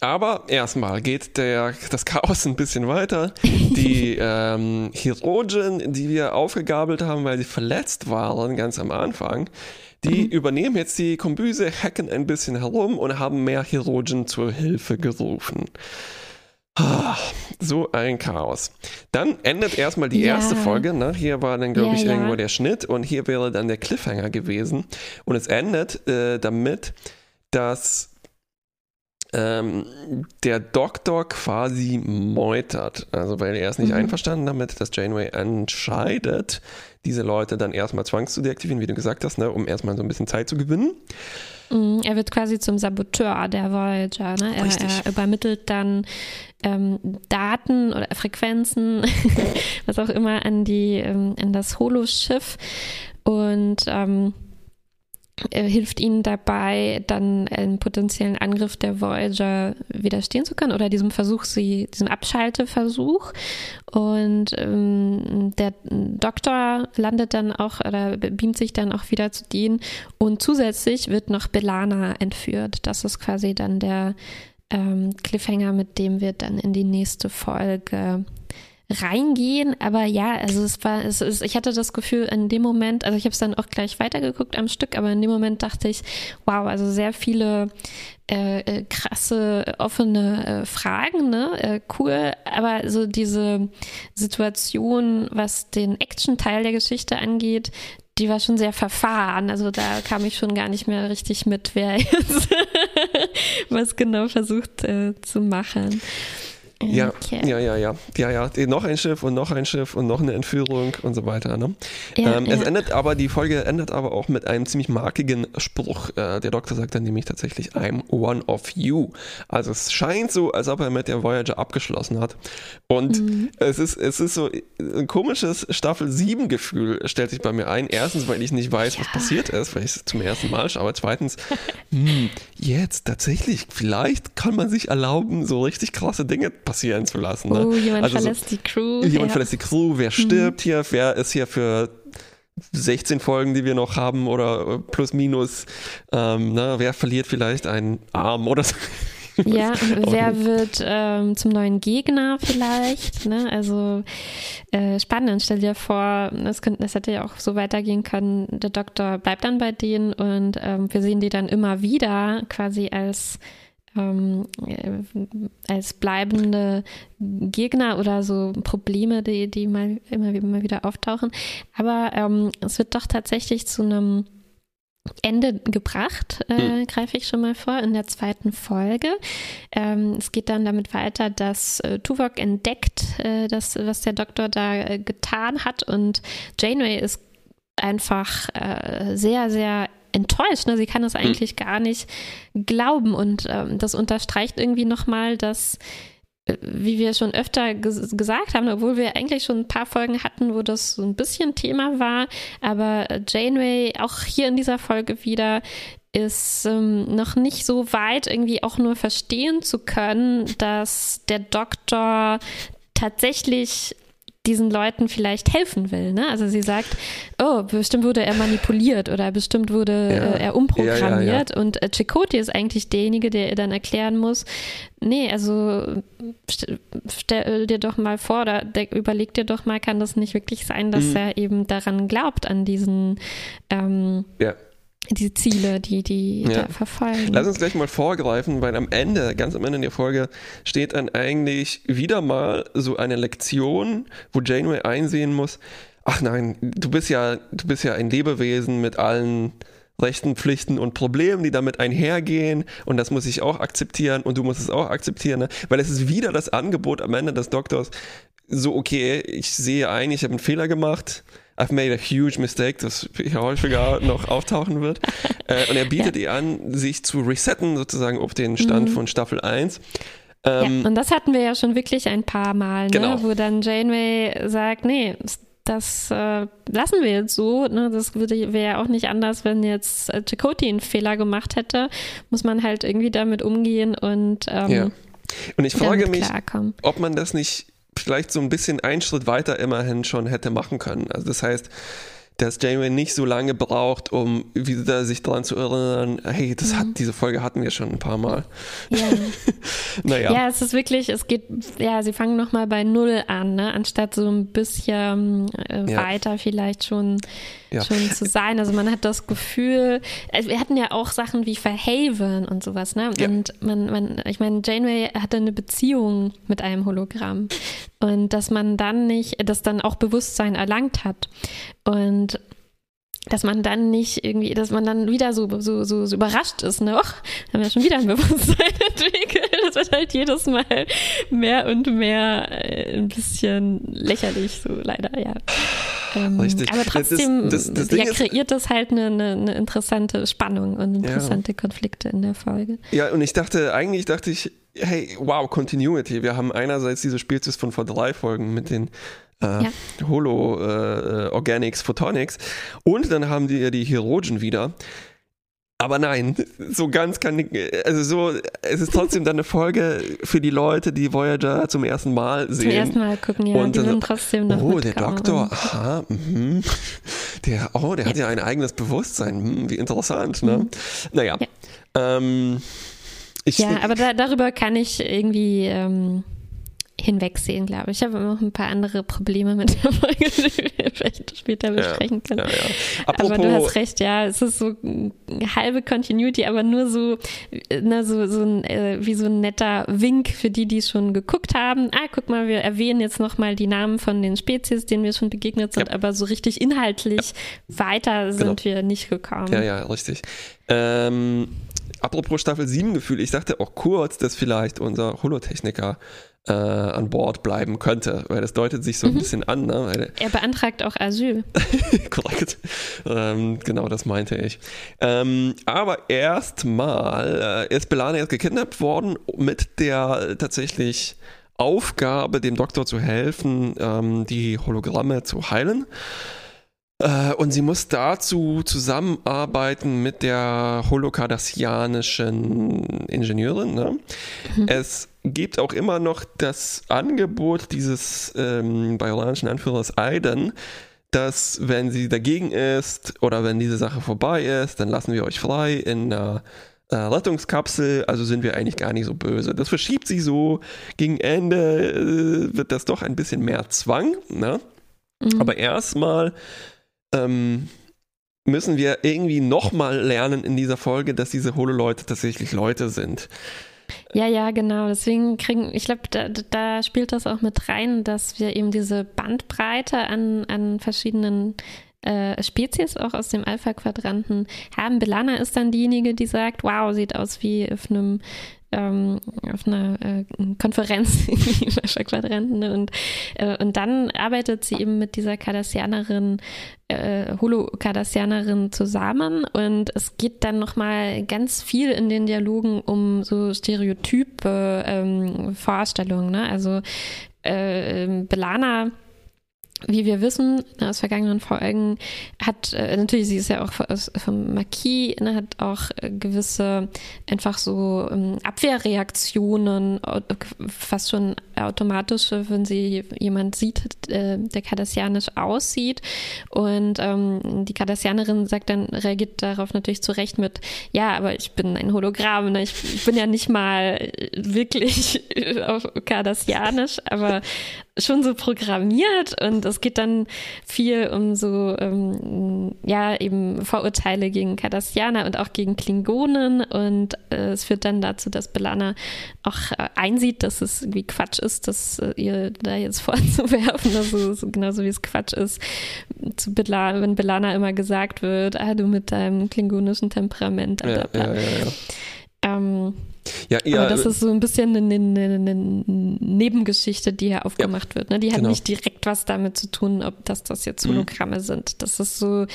Aber erstmal geht der, das Chaos ein bisschen weiter. Die [laughs] ähm, Chirurgen, die wir aufgegabelt haben, weil sie verletzt waren, ganz am Anfang, die mhm. übernehmen jetzt die Kombüse, hacken ein bisschen herum und haben mehr Chirurgen zur Hilfe gerufen. So ein Chaos. Dann endet erstmal die ja. erste Folge. Ne? Hier war dann, glaube ja, ich, ja. irgendwo der Schnitt und hier wäre dann der Cliffhanger gewesen. Und es endet äh, damit, dass ähm, der Doktor quasi meutert. Also, weil er ist nicht mhm. einverstanden damit, dass Janeway entscheidet, diese Leute dann erstmal zwangszudeaktivieren, wie du gesagt hast, ne, um erstmal so ein bisschen Zeit zu gewinnen. Mhm, er wird quasi zum Saboteur der Voyager. Ne? Er, er, übermittelt dann ähm, Daten oder Frequenzen, [laughs] was auch immer, an, die, ähm, an das Holoschiff. Und ähm, hilft ihnen dabei, dann einen potenziellen Angriff der Voyager widerstehen zu können oder diesem Versuch, sie, diesem Abschalteversuch. Und ähm, der Doktor landet dann auch oder beamt sich dann auch wieder zu denen und zusätzlich wird noch Belana entführt. Das ist quasi dann der ähm, Cliffhanger, mit dem wir dann in die nächste Folge reingehen. Aber ja, also es war, es ist, ich hatte das Gefühl in dem Moment, also ich habe es dann auch gleich weitergeguckt am Stück, aber in dem Moment dachte ich, wow, also sehr viele äh, äh, krasse offene äh, Fragen, ne? Äh, cool, aber so diese Situation, was den Action-Teil der Geschichte angeht, die war schon sehr verfahren. Also da kam ich schon gar nicht mehr richtig mit, wer jetzt [laughs] was genau versucht äh, zu machen. Ja, okay. ja, ja, ja, ja, ja. Noch ein Schiff und noch ein Schiff und noch eine Entführung und so weiter. Ne? Ja, ähm, ja. Es endet aber, die Folge endet aber auch mit einem ziemlich markigen Spruch. Äh, der Doktor sagt dann nämlich tatsächlich, I'm one of you. Also es scheint so, als ob er mit der Voyager abgeschlossen hat. Und mhm. es, ist, es ist so ein komisches Staffel 7 Gefühl stellt sich bei mir ein. Erstens, weil ich nicht weiß, ja. was passiert ist, weil ich es zum ersten Mal schaue. Aber zweitens, [laughs] hm, jetzt tatsächlich, vielleicht kann man sich erlauben, so richtig krasse Dinge passieren zu lassen. Ne? Oh, jemand also verlässt so, die Crew. Jemand ja. verlässt die Crew, wer stirbt mhm. hier, wer ist hier für 16 Folgen, die wir noch haben oder äh, plus minus, ähm, ne, wer verliert vielleicht einen Arm oder so. [laughs] Ja, wer wird ähm, zum neuen Gegner vielleicht? Ne? Also äh, spannend. Stell dir vor, das, könnte, das hätte ja auch so weitergehen können. Der Doktor bleibt dann bei denen und ähm, wir sehen die dann immer wieder quasi als ähm, äh, als bleibende Gegner oder so Probleme, die, die mal immer, immer wieder auftauchen. Aber ähm, es wird doch tatsächlich zu einem Ende gebracht, äh, mhm. greife ich schon mal vor, in der zweiten Folge. Ähm, es geht dann damit weiter, dass äh, Tuvok entdeckt, äh, das, was der Doktor da äh, getan hat und Janeway ist einfach äh, sehr, sehr enttäuscht. Ne? Sie kann es hm. eigentlich gar nicht glauben. Und ähm, das unterstreicht irgendwie nochmal, dass, äh, wie wir schon öfter ges gesagt haben, obwohl wir eigentlich schon ein paar Folgen hatten, wo das so ein bisschen Thema war, aber äh, Janeway auch hier in dieser Folge wieder ist ähm, noch nicht so weit, irgendwie auch nur verstehen zu können, dass der Doktor tatsächlich diesen Leuten vielleicht helfen will. Ne? Also sie sagt, oh, bestimmt wurde er manipuliert oder bestimmt wurde ja. äh, er umprogrammiert. Ja, ja, und äh, Chakotay ist eigentlich derjenige, der ihr dann erklären muss, nee, also stell, dir doch mal vor, oder überleg dir doch mal, kann das nicht wirklich sein, dass mhm. er eben daran glaubt, an diesen ähm, diese Ziele, die die ja. da verfolgen. Lass uns gleich mal vorgreifen, weil am Ende, ganz am Ende der Folge, steht dann eigentlich wieder mal so eine Lektion, wo Janeway einsehen muss, ach nein, du bist ja, du bist ja ein Lebewesen mit allen Rechten, Pflichten und Problemen, die damit einhergehen und das muss ich auch akzeptieren und du musst es auch akzeptieren, ne? weil es ist wieder das Angebot am Ende des Doktors, so okay, ich sehe ein, ich habe einen Fehler gemacht, I've made a huge mistake, das [laughs] häufiger noch auftauchen wird. [laughs] Äh, und er bietet ja. ihr an, sich zu resetten, sozusagen auf den Stand mhm. von Staffel 1. Ähm, ja, und das hatten wir ja schon wirklich ein paar Mal, ne? genau. wo dann Janeway sagt, nee, das äh, lassen wir jetzt so. Ne? Das wäre ja auch nicht anders, wenn jetzt äh, Chakoti einen Fehler gemacht hätte. Muss man halt irgendwie damit umgehen und ähm, ja. Und ich frage mich, ob man das nicht vielleicht so ein bisschen einen Schritt weiter immerhin schon hätte machen können. Also das heißt, dass Janeway nicht so lange braucht, um wieder sich daran zu erinnern, hey, das mhm. hat, diese Folge hatten wir schon ein paar Mal. Ja. [laughs] naja. Ja, es ist wirklich, es geht, ja, sie fangen nochmal bei Null an, ne? anstatt so ein bisschen äh, ja. weiter vielleicht schon ja. schon zu sein. Also man hat das Gefühl, also wir hatten ja auch Sachen wie Verhaven und sowas, ne? Und man, man, ich meine, Janeway hatte eine Beziehung mit einem Hologramm. Und dass man dann nicht, dass dann auch Bewusstsein erlangt hat. Und dass man dann nicht irgendwie, dass man dann wieder so, so, so, so überrascht ist, ne? Och, haben wir schon wieder ein Bewusstsein [laughs] entwickelt. Das wird halt jedes Mal mehr und mehr äh, ein bisschen lächerlich, so leider, ja. Ähm, Richtig. Aber trotzdem das, das, das ja, kreiert das halt eine, eine, eine, interessante Spannung und interessante ja. Konflikte in der Folge. Ja, und ich dachte, eigentlich dachte ich, hey, wow, Continuity. Wir haben einerseits diese Spezies von vor drei Folgen mit den äh, ja. Holo äh, Organics, Photonics und dann haben die ja die Hydrogen wieder. Aber nein, [laughs] so ganz kann also so, es ist trotzdem dann eine Folge für die Leute, die Voyager zum ersten Mal sehen. Zum ersten Mal gucken, ja, und die sind trotzdem noch Oh, der Doktor, aha, mh, der, oh, der ja. hat ja ein eigenes Bewusstsein, mh, wie interessant, ne? Mhm. Naja, ja. Ähm, ich, ja, aber da, darüber kann ich irgendwie, ähm, hinwegsehen, glaube ich. Ich habe noch ein paar andere Probleme mit der Folge, [laughs] die wir vielleicht später besprechen können. Ja, ja. aber du hast recht, ja, es ist so eine halbe Continuity, aber nur so, na, so, so ein, äh, wie so ein netter Wink für die, die schon geguckt haben. Ah, guck mal, wir erwähnen jetzt nochmal die Namen von den Spezies, denen wir schon begegnet sind, aber so richtig inhaltlich weiter sind genau. wir nicht gekommen. Ja, ja, richtig. Ähm, apropos Staffel 7 Gefühl, ich sagte auch kurz, dass vielleicht unser Holotechniker äh, an Bord bleiben könnte, weil das deutet sich so ein mhm. bisschen an. Ne? er beantragt auch Asyl. [laughs] Korrekt. Ähm, genau, das meinte ich. Ähm, aber erstmal äh, ist Belana jetzt gekidnappt worden mit der tatsächlich Aufgabe, dem Doktor zu helfen, ähm, die Hologramme zu heilen. Äh, und sie muss dazu zusammenarbeiten mit der holokardassianischen Ingenieurin. Ne? Mhm. Es gibt auch immer noch das Angebot dieses ähm, bajoranischen Anführers Aiden, dass wenn sie dagegen ist oder wenn diese Sache vorbei ist, dann lassen wir euch frei in einer äh, Rettungskapsel, also sind wir eigentlich gar nicht so böse. Das verschiebt sich so, gegen Ende äh, wird das doch ein bisschen mehr Zwang, ne? Mhm. Aber erstmal ähm, müssen wir irgendwie nochmal lernen in dieser Folge, dass diese Holo-Leute tatsächlich Leute sind. Ja, ja, genau. Deswegen kriegen, ich glaube, da, da, spielt das auch mit rein, dass wir eben diese Bandbreite an, an verschiedenen äh, Spezies auch aus dem Alpha-Quadranten haben. Belana ist dann diejenige, die sagt, wow, sieht aus wie auf einem ähm, auf einer äh, Konferenz [laughs] Quadranten ne? und, äh, und dann arbeitet sie eben mit dieser Cardassianerin, äh, Holo-Cardassianerin zusammen und es geht dann nochmal ganz viel in den Dialogen um so stereotype ähm, Vorstellungen. Ne? Also äh, Belana wie wir wissen aus vergangenen Folgen, hat äh, natürlich, sie ist ja auch vom Marquis, ne, hat auch äh, gewisse einfach so ähm, Abwehrreaktionen, fast schon automatische, wenn sie jemand sieht, äh, der kardassianisch aussieht. Und ähm, die Kardassianerin sagt dann, reagiert darauf natürlich zu Recht mit, ja, aber ich bin ein Hologramm, ne? ich, ich bin ja nicht mal wirklich [laughs] auf kardassianisch, aber schon so programmiert und es geht dann viel um so, ähm, ja, eben Vorurteile gegen Kardassianer und auch gegen Klingonen und äh, es führt dann dazu, dass Belana auch äh, einsieht, dass es irgendwie Quatsch ist, das äh, ihr da jetzt [laughs] vorzuwerfen, also so, genauso wie es Quatsch ist, zu Belana, wenn Belana immer gesagt wird, ah, du mit deinem klingonischen Temperament, bla, bla. Ja, ja, ja, ähm, Ja, ja, Aber das ist so ein bisschen eine, eine, eine Nebengeschichte, die hier aufgemacht ja, wird. Ne? Die hat genau. nicht direkt was damit zu tun, ob das, das jetzt mhm. Hologramme mhm. sind. Das ist so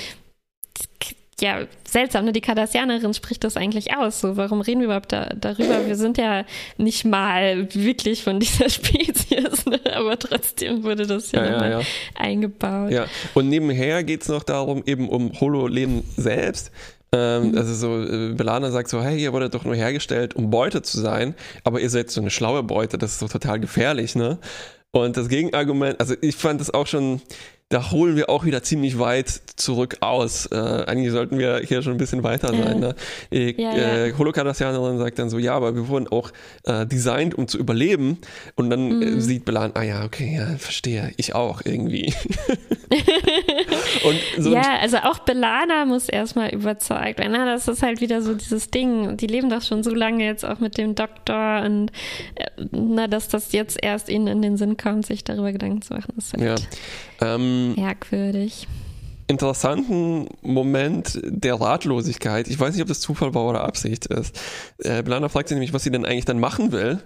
ja, seltsam, ne? Die Kardassianerin spricht das eigentlich aus. So, warum reden wir überhaupt da, darüber? Wir sind ja nicht mal wirklich von dieser [laughs] Spezies, ne? aber trotzdem wurde das ja, ja, ja, ja. eingebaut. Ja, und nebenher geht es noch darum, eben um Hololeben selbst. Ähm. Also so, äh, Belana sagt so, hey, ihr wurdet doch nur hergestellt, um Beute zu sein, aber ihr seid so eine schlaue Beute, das ist doch total gefährlich, ne? Und das Gegenargument, also ich fand das auch schon da holen wir auch wieder ziemlich weit zurück aus. Äh, eigentlich sollten wir hier schon ein bisschen weiter sein. Ne? Die ja, äh, Holokardassianerin sagt dann so, ja, aber wir wurden auch äh, designt, um zu überleben. Und dann äh, mhm. sieht Belan, ah ja, okay, ja, verstehe, ich auch irgendwie. [laughs] [laughs] so ja, also auch Belana muss erstmal überzeugt werden. Das ist halt wieder so dieses Ding. Die leben doch schon so lange jetzt auch mit dem Doktor und äh, na, dass das jetzt erst ihnen in den Sinn kommt, sich darüber Gedanken zu machen, ist halt ja. Ähm, merkwürdig. Interessanten Moment der Ratlosigkeit. Ich weiß nicht, ob das Zufall war oder Absicht ist. Äh, Blana fragt sich nämlich, was sie denn eigentlich dann machen will.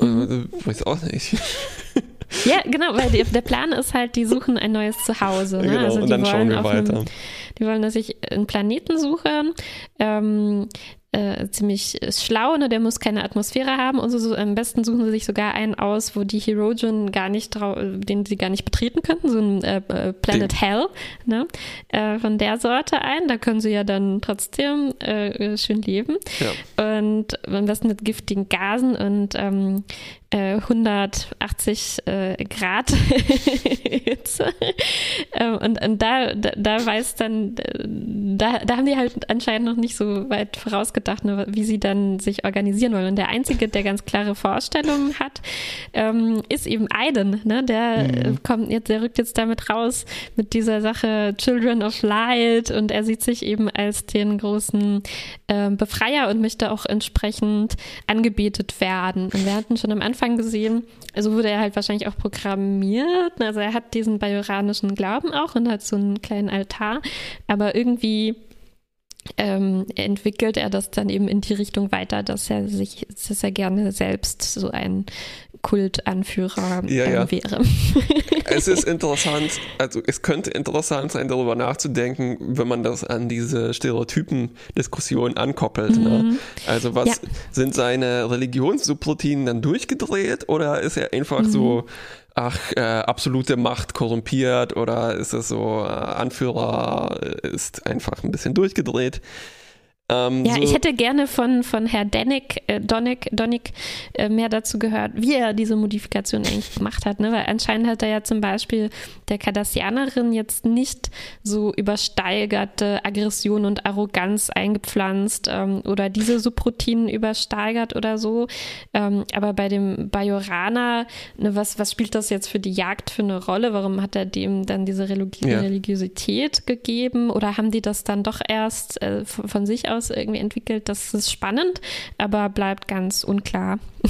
Mhm. Äh, weiß auch nicht. [laughs] Ja, genau, weil der Plan ist halt, die suchen ein neues Zuhause. Ne? Genau, also und dann schauen wir weiter. Einem, die wollen, dass ich einen Planeten suche, ähm, äh, ziemlich schlau, ne? der muss keine Atmosphäre haben und so, so, am besten suchen sie sich sogar einen aus, wo die Herogen gar nicht den sie gar nicht betreten könnten, so ein äh, äh Planet Ding. Hell, ne? Äh, von der Sorte ein, da können sie ja dann trotzdem äh, schön leben ja. und am besten mit giftigen Gasen und ähm, 180 äh, Grad [laughs] Hitze. Ähm, und, und da, da, da weiß dann, da, da haben die halt anscheinend noch nicht so weit vorausgedacht, ne, wie sie dann sich organisieren wollen. Und der Einzige, der ganz klare Vorstellungen hat, ähm, ist eben Aiden. Ne? Der mhm. kommt jetzt, der rückt jetzt damit raus mit dieser Sache Children of Light und er sieht sich eben als den großen äh, Befreier und möchte auch entsprechend angebetet werden. Und wir hatten schon am Anfang Anfang gesehen, also wurde er halt wahrscheinlich auch programmiert. Also er hat diesen bajoranischen Glauben auch und hat so einen kleinen Altar, aber irgendwie ähm, entwickelt er das dann eben in die Richtung weiter, dass er sich, dass er gerne selbst so ein Kultanführer ja, ähm, ja. wäre. [laughs] Es ist interessant, [laughs] also es könnte interessant sein, darüber nachzudenken, wenn man das an diese Stereotypen-Diskussion ankoppelt. Ne? Mhm. Ne? Also was ja. sind seine Religionssubroutinen dann durchgedreht oder ist er einfach mhm. so ach, äh, absolute Macht korrumpiert oder ist es so, äh, Anführer ist einfach ein bisschen durchgedreht. Ähm, ja, so ich hätte gerne von, von Herr Denick, äh, Donick, Donick äh, mehr dazu gehört, wie er diese Modifikation eigentlich gemacht hat. Ne? Weil anscheinend hat er ja zum Beispiel der Kardassianerin jetzt nicht so übersteigerte Aggression und Arroganz eingepflanzt ähm, oder diese Subroutinen übersteigert oder so. Ähm, aber bei dem Bajoraner, ne, was, was spielt das jetzt für die Jagd für eine Rolle? Warum hat er dem dann diese Religi ja. Religiosität gegeben? Oder haben die das dann doch erst äh, von sich aus durchaus irgendwie entwickelt. Das ist spannend, aber bleibt ganz unklar. [laughs]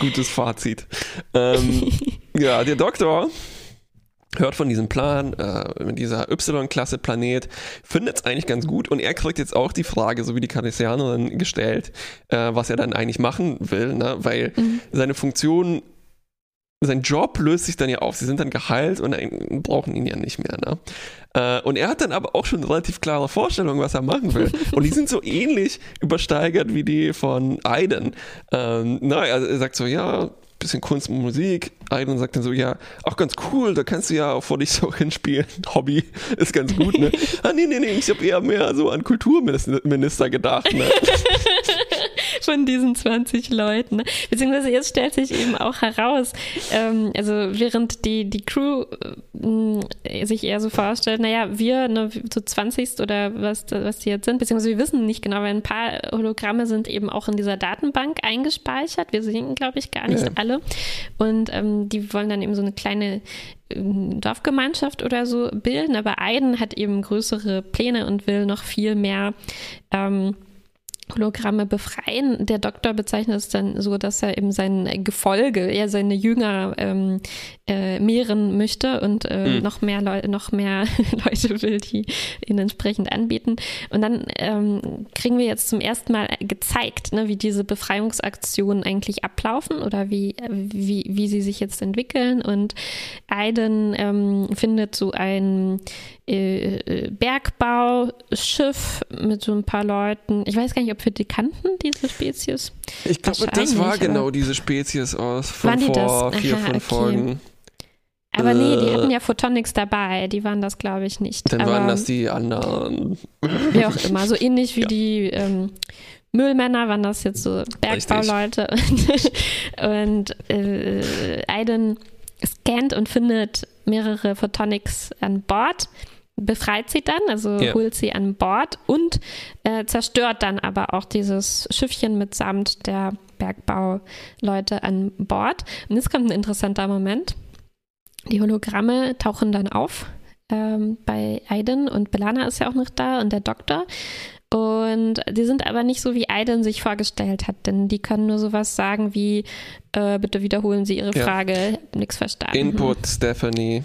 Gutes Fazit. Ähm, ja, der Doktor hört von diesem Plan äh, mit dieser Y-Klasse-Planet, findet es eigentlich ganz gut und er kriegt jetzt auch die Frage, so wie die Cardassianerin gestellt, äh, was er dann eigentlich machen will, ne? weil mhm. seine Funktion sein Job löst sich dann ja auf. Sie sind dann geheilt und brauchen ihn ja nicht mehr. Ne? Äh, und er hat dann aber auch schon relativ klare Vorstellung, was er machen will. Und die sind so ähnlich übersteigert wie die von Aiden. Ähm, na, also er sagt so, ja, bisschen Kunst und Musik. Aiden sagt dann so, ja, auch ganz cool, da kannst du ja auch vor dich so [laughs] hinspielen. Hobby ist ganz gut, ne? ah, nee, nee, nee, ich habe eher mehr so an Kulturminister gedacht, ne? [laughs] von diesen 20 Leuten. Beziehungsweise jetzt stellt sich eben auch heraus, ähm, also während die, die Crew äh, sich eher so vorstellt, naja, wir ne, zu 20 oder was, was die jetzt sind, beziehungsweise wir wissen nicht genau, weil ein paar Hologramme sind eben auch in dieser Datenbank eingespeichert. Wir sehen, glaube ich, gar nicht ja. alle. Und ähm, die wollen dann eben so eine kleine ähm, Dorfgemeinschaft oder so bilden, aber Aiden hat eben größere Pläne und will noch viel mehr ähm, Hologramme befreien. Der Doktor bezeichnet es dann so, dass er eben sein Gefolge, eher seine Jünger ähm, äh, mehren möchte und äh, mhm. noch mehr Leute, noch mehr [laughs] Leute will, die ihn entsprechend anbieten. Und dann ähm, kriegen wir jetzt zum ersten Mal gezeigt, ne, wie diese Befreiungsaktionen eigentlich ablaufen oder wie, wie, wie sie sich jetzt entwickeln. Und Aiden ähm, findet so ein äh, äh, Bergbauschiff mit so ein paar Leuten. Ich weiß gar nicht, ob wir die kannten, diese Spezies. Ich glaube, das war genau diese Spezies aus von vor vier, Aha, fünf okay. Folgen. Aber äh, nee, die hatten ja Photonics dabei, die waren das, glaube ich, nicht. Dann Aber, waren das die anderen. Wie auch immer, so ähnlich wie ja. die ähm, Müllmänner waren das jetzt so Bergbauleute. [laughs] Und, äh, Aiden scannt und findet mehrere Photonics an Bord, befreit sie dann, also ja. holt sie an Bord und äh, zerstört dann aber auch dieses Schiffchen mitsamt der Bergbauleute an Bord. Und jetzt kommt ein interessanter Moment. Die Hologramme tauchen dann auf ähm, bei Aiden und Belana ist ja auch noch da und der Doktor. Und die sind aber nicht so, wie Aiden sich vorgestellt hat, denn die können nur sowas sagen wie, äh, bitte wiederholen Sie Ihre Frage, ja. nichts verstanden. Input, Stephanie.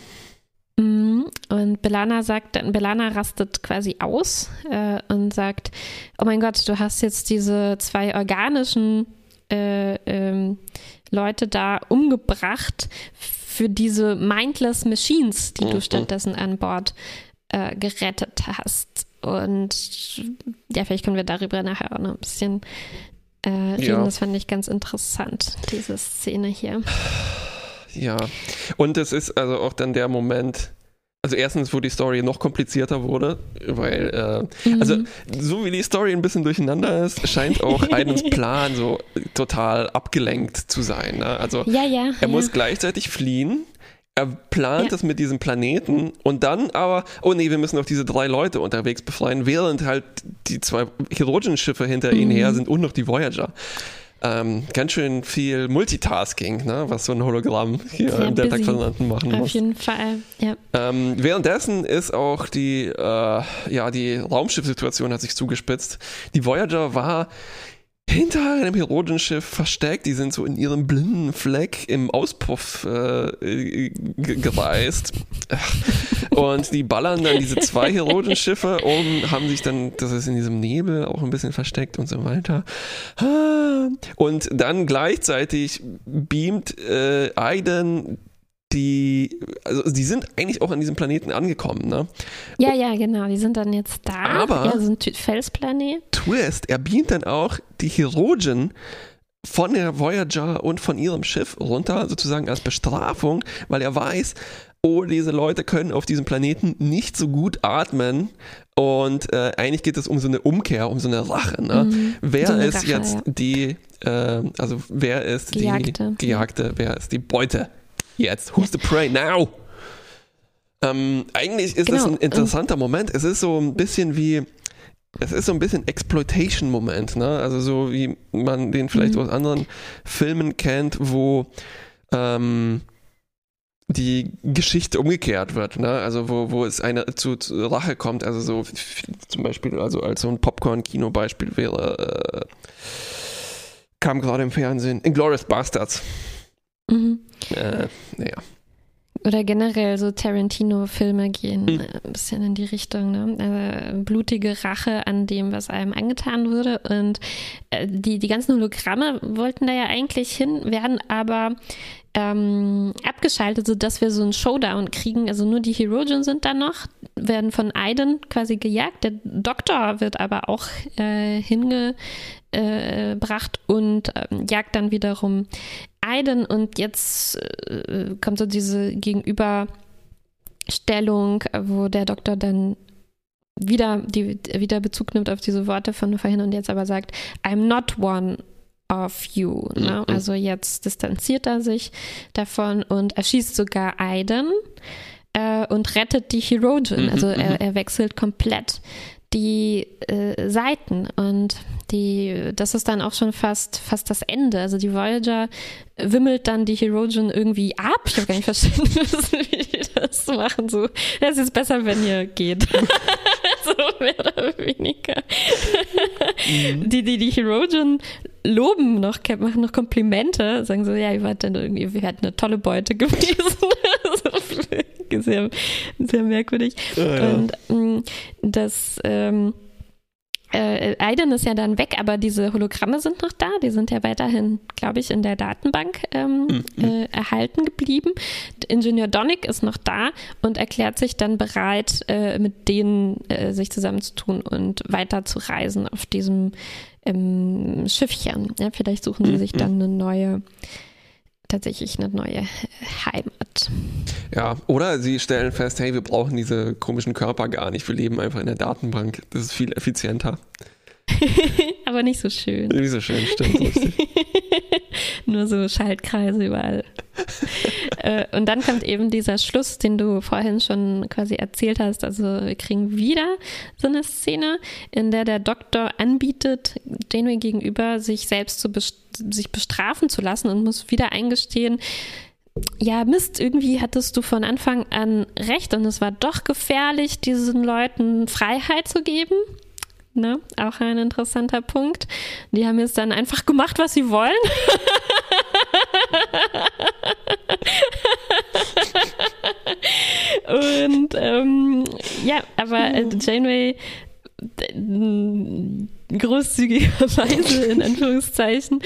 Mhm. Und Belana sagt, Belana rastet quasi aus äh, und sagt, oh mein Gott, du hast jetzt diese zwei organischen äh, ähm, Leute da umgebracht für diese mindless Machines, die mhm. du stattdessen an Bord äh, gerettet hast. Und ja, vielleicht können wir darüber nachher auch noch ein bisschen äh, reden. Ja. Das fand ich ganz interessant, diese Szene hier. Ja, und es ist also auch dann der Moment, also erstens, wo die Story noch komplizierter wurde, weil, äh, mhm. also so wie die Story ein bisschen durcheinander ist, scheint auch [laughs] Aidens Plan so total abgelenkt zu sein. Ne? Also ja, ja, er ja. muss gleichzeitig fliehen, er plant es mit diesem Planeten und dann aber, oh nee, wir müssen auch diese drei Leute unterwegs befreien, während halt die zwei Hydrogen-Schiffe hinter mhm. ihnen her sind und noch die Voyager ähm, ganz schön viel Multitasking, ne, was so ein Hologramm hier Sehr im Delta-Quadranten machen muss. Auf jeden Fall, ja. Ähm, währenddessen ist auch die, äh, ja, die Raumschiffsituation hat sich zugespitzt. Die Voyager war hinter einem Herodenschiff versteckt. Die sind so in ihrem blinden Fleck im Auspuff äh, gereist. [laughs] Und die ballern dann diese zwei Herodenschiffe und haben sich dann, das ist in diesem Nebel auch ein bisschen versteckt und so weiter. Und dann gleichzeitig beamt äh, Aiden die, also die sind eigentlich auch an diesem Planeten angekommen, ne? Ja, ja, genau, die sind dann jetzt da. Aber ja, so ein Felsplanet. Twist, er beamt dann auch die Herogen von der Voyager und von ihrem Schiff runter, sozusagen als Bestrafung, weil er weiß, oh, diese Leute können auf diesem Planeten nicht so gut atmen. Und äh, eigentlich geht es um so eine Umkehr, um so eine Rache. Ne? Mhm, wer so ist Rache, jetzt ja. die, äh, also wer ist Gejagte. die Gejagte, wer ist die Beute? Jetzt? Who's the prey now? Ähm, eigentlich ist genau. das ein interessanter Moment. Es ist so ein bisschen wie, es ist so ein bisschen Exploitation-Moment, ne? Also so wie man den vielleicht mhm. aus anderen Filmen kennt, wo ähm, die Geschichte umgekehrt wird, ne? Also wo, wo es eine zu, zu Rache kommt, also so zum Beispiel, also als so ein Popcorn-Kino-Beispiel wäre, äh, kam gerade im Fernsehen, Inglourious Bastards. Mhm. Äh, naja. Oder generell so Tarantino-Filme gehen mhm. ein bisschen in die Richtung, ne? Also blutige Rache an dem, was einem angetan wurde. Und äh, die, die ganzen Hologramme wollten da ja eigentlich hin, werden aber ähm, abgeschaltet, sodass wir so einen Showdown kriegen. Also nur die Herogen sind da noch, werden von Aiden quasi gejagt. Der Doktor wird aber auch äh, hinge äh, bracht und äh, jagt dann wiederum Aiden und jetzt äh, kommt so diese Gegenüberstellung, wo der Doktor dann wieder, die, wieder Bezug nimmt auf diese Worte von vorhin und jetzt aber sagt, I'm not one of you. Ne? Mhm. Also jetzt distanziert er sich davon und erschießt sogar Aiden äh, und rettet die Herogen. Mhm, also er, mhm. er wechselt komplett die äh, Seiten und die, das ist dann auch schon fast, fast das Ende. Also die Voyager wimmelt dann die Herogen irgendwie ab. Ich habe gar nicht verstanden, [laughs] wie die das machen. So, es ist besser, wenn ihr geht. [laughs] so mehr oder weniger. Mhm. Die, die, die Herogen loben noch, machen noch Komplimente, sagen so, ja, ihr wart dann irgendwie, wir hatten eine tolle Beute [laughs] gewesen. sehr, sehr merkwürdig. Ja, ja. Und ähm, das ähm, äh, Aiden ist ja dann weg, aber diese Hologramme sind noch da. Die sind ja weiterhin, glaube ich, in der Datenbank ähm, mhm. äh, erhalten geblieben. Ingenieur Donnick ist noch da und erklärt sich dann bereit, äh, mit denen äh, sich zusammenzutun und weiter zu reisen auf diesem ähm, Schiffchen. Ja, vielleicht suchen sie mhm. sich dann eine neue tatsächlich eine neue Heimat. Ja, oder sie stellen fest, hey, wir brauchen diese komischen Körper gar nicht, wir leben einfach in der Datenbank. Das ist viel effizienter. [laughs] Aber nicht so schön. Nicht so schön, stimmt. [laughs] Nur so Schaltkreise überall. [laughs] äh, und dann kommt eben dieser Schluss, den du vorhin schon quasi erzählt hast. Also wir kriegen wieder so eine Szene, in der der Doktor anbietet, Janeway gegenüber sich selbst zu best sich bestrafen zu lassen und muss wieder eingestehen, ja, Mist, irgendwie hattest du von Anfang an recht und es war doch gefährlich, diesen Leuten Freiheit zu geben. Ne? Auch ein interessanter Punkt. Die haben jetzt dann einfach gemacht, was sie wollen. [laughs] Und ähm, ja, aber äh, Janeway großzügigerweise in Anführungszeichen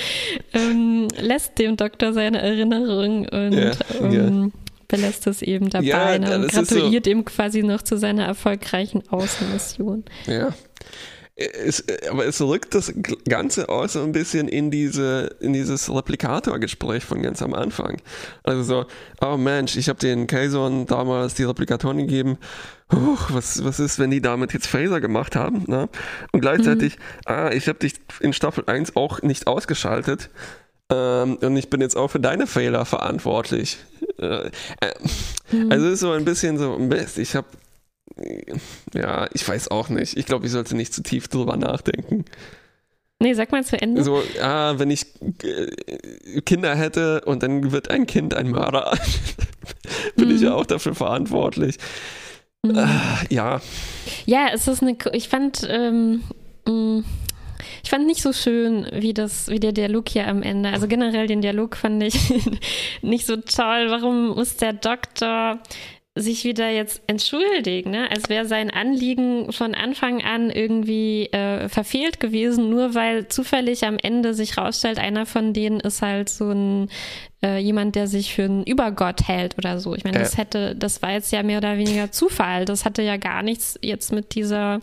ähm, lässt dem Doktor seine Erinnerung und ja, ähm, ja. Belässt es eben dabei ja, ne, und gratuliert so. ihm quasi noch zu seiner erfolgreichen Außenmission. Ja, es, aber es rückt das Ganze auch so ein bisschen in diese in dieses Replikator-Gespräch von ganz am Anfang. Also so, oh Mensch, ich habe den Kazon damals die Replikatoren gegeben. Huch, was, was ist, wenn die damit jetzt Phaser gemacht haben? Ne? Und gleichzeitig, mhm. ah, ich habe dich in Staffel 1 auch nicht ausgeschaltet. Ähm, und ich bin jetzt auch für deine Fehler verantwortlich. Äh, äh, mhm. Also es ist so ein bisschen so, Mist, ich habe ja, ich weiß auch nicht. Ich glaube, ich sollte nicht zu tief drüber nachdenken. Nee, sag mal zu Ende. So, ah, wenn ich äh, Kinder hätte und dann wird ein Kind ein Mörder, [laughs] bin mhm. ich ja auch dafür verantwortlich. Mhm. Ah, ja. Ja, es ist eine. Ich fand. Ähm, mm, ich fand nicht so schön, wie das, wie der Dialog hier am Ende. Also generell den Dialog fand ich [laughs] nicht so toll. Warum muss der Doktor sich wieder jetzt entschuldigen, ne? als wäre sein Anliegen von Anfang an irgendwie äh, verfehlt gewesen, nur weil zufällig am Ende sich rausstellt, einer von denen ist halt so ein äh, jemand, der sich für einen Übergott hält oder so. Ich meine, das hätte, das war jetzt ja mehr oder weniger Zufall. Das hatte ja gar nichts jetzt mit dieser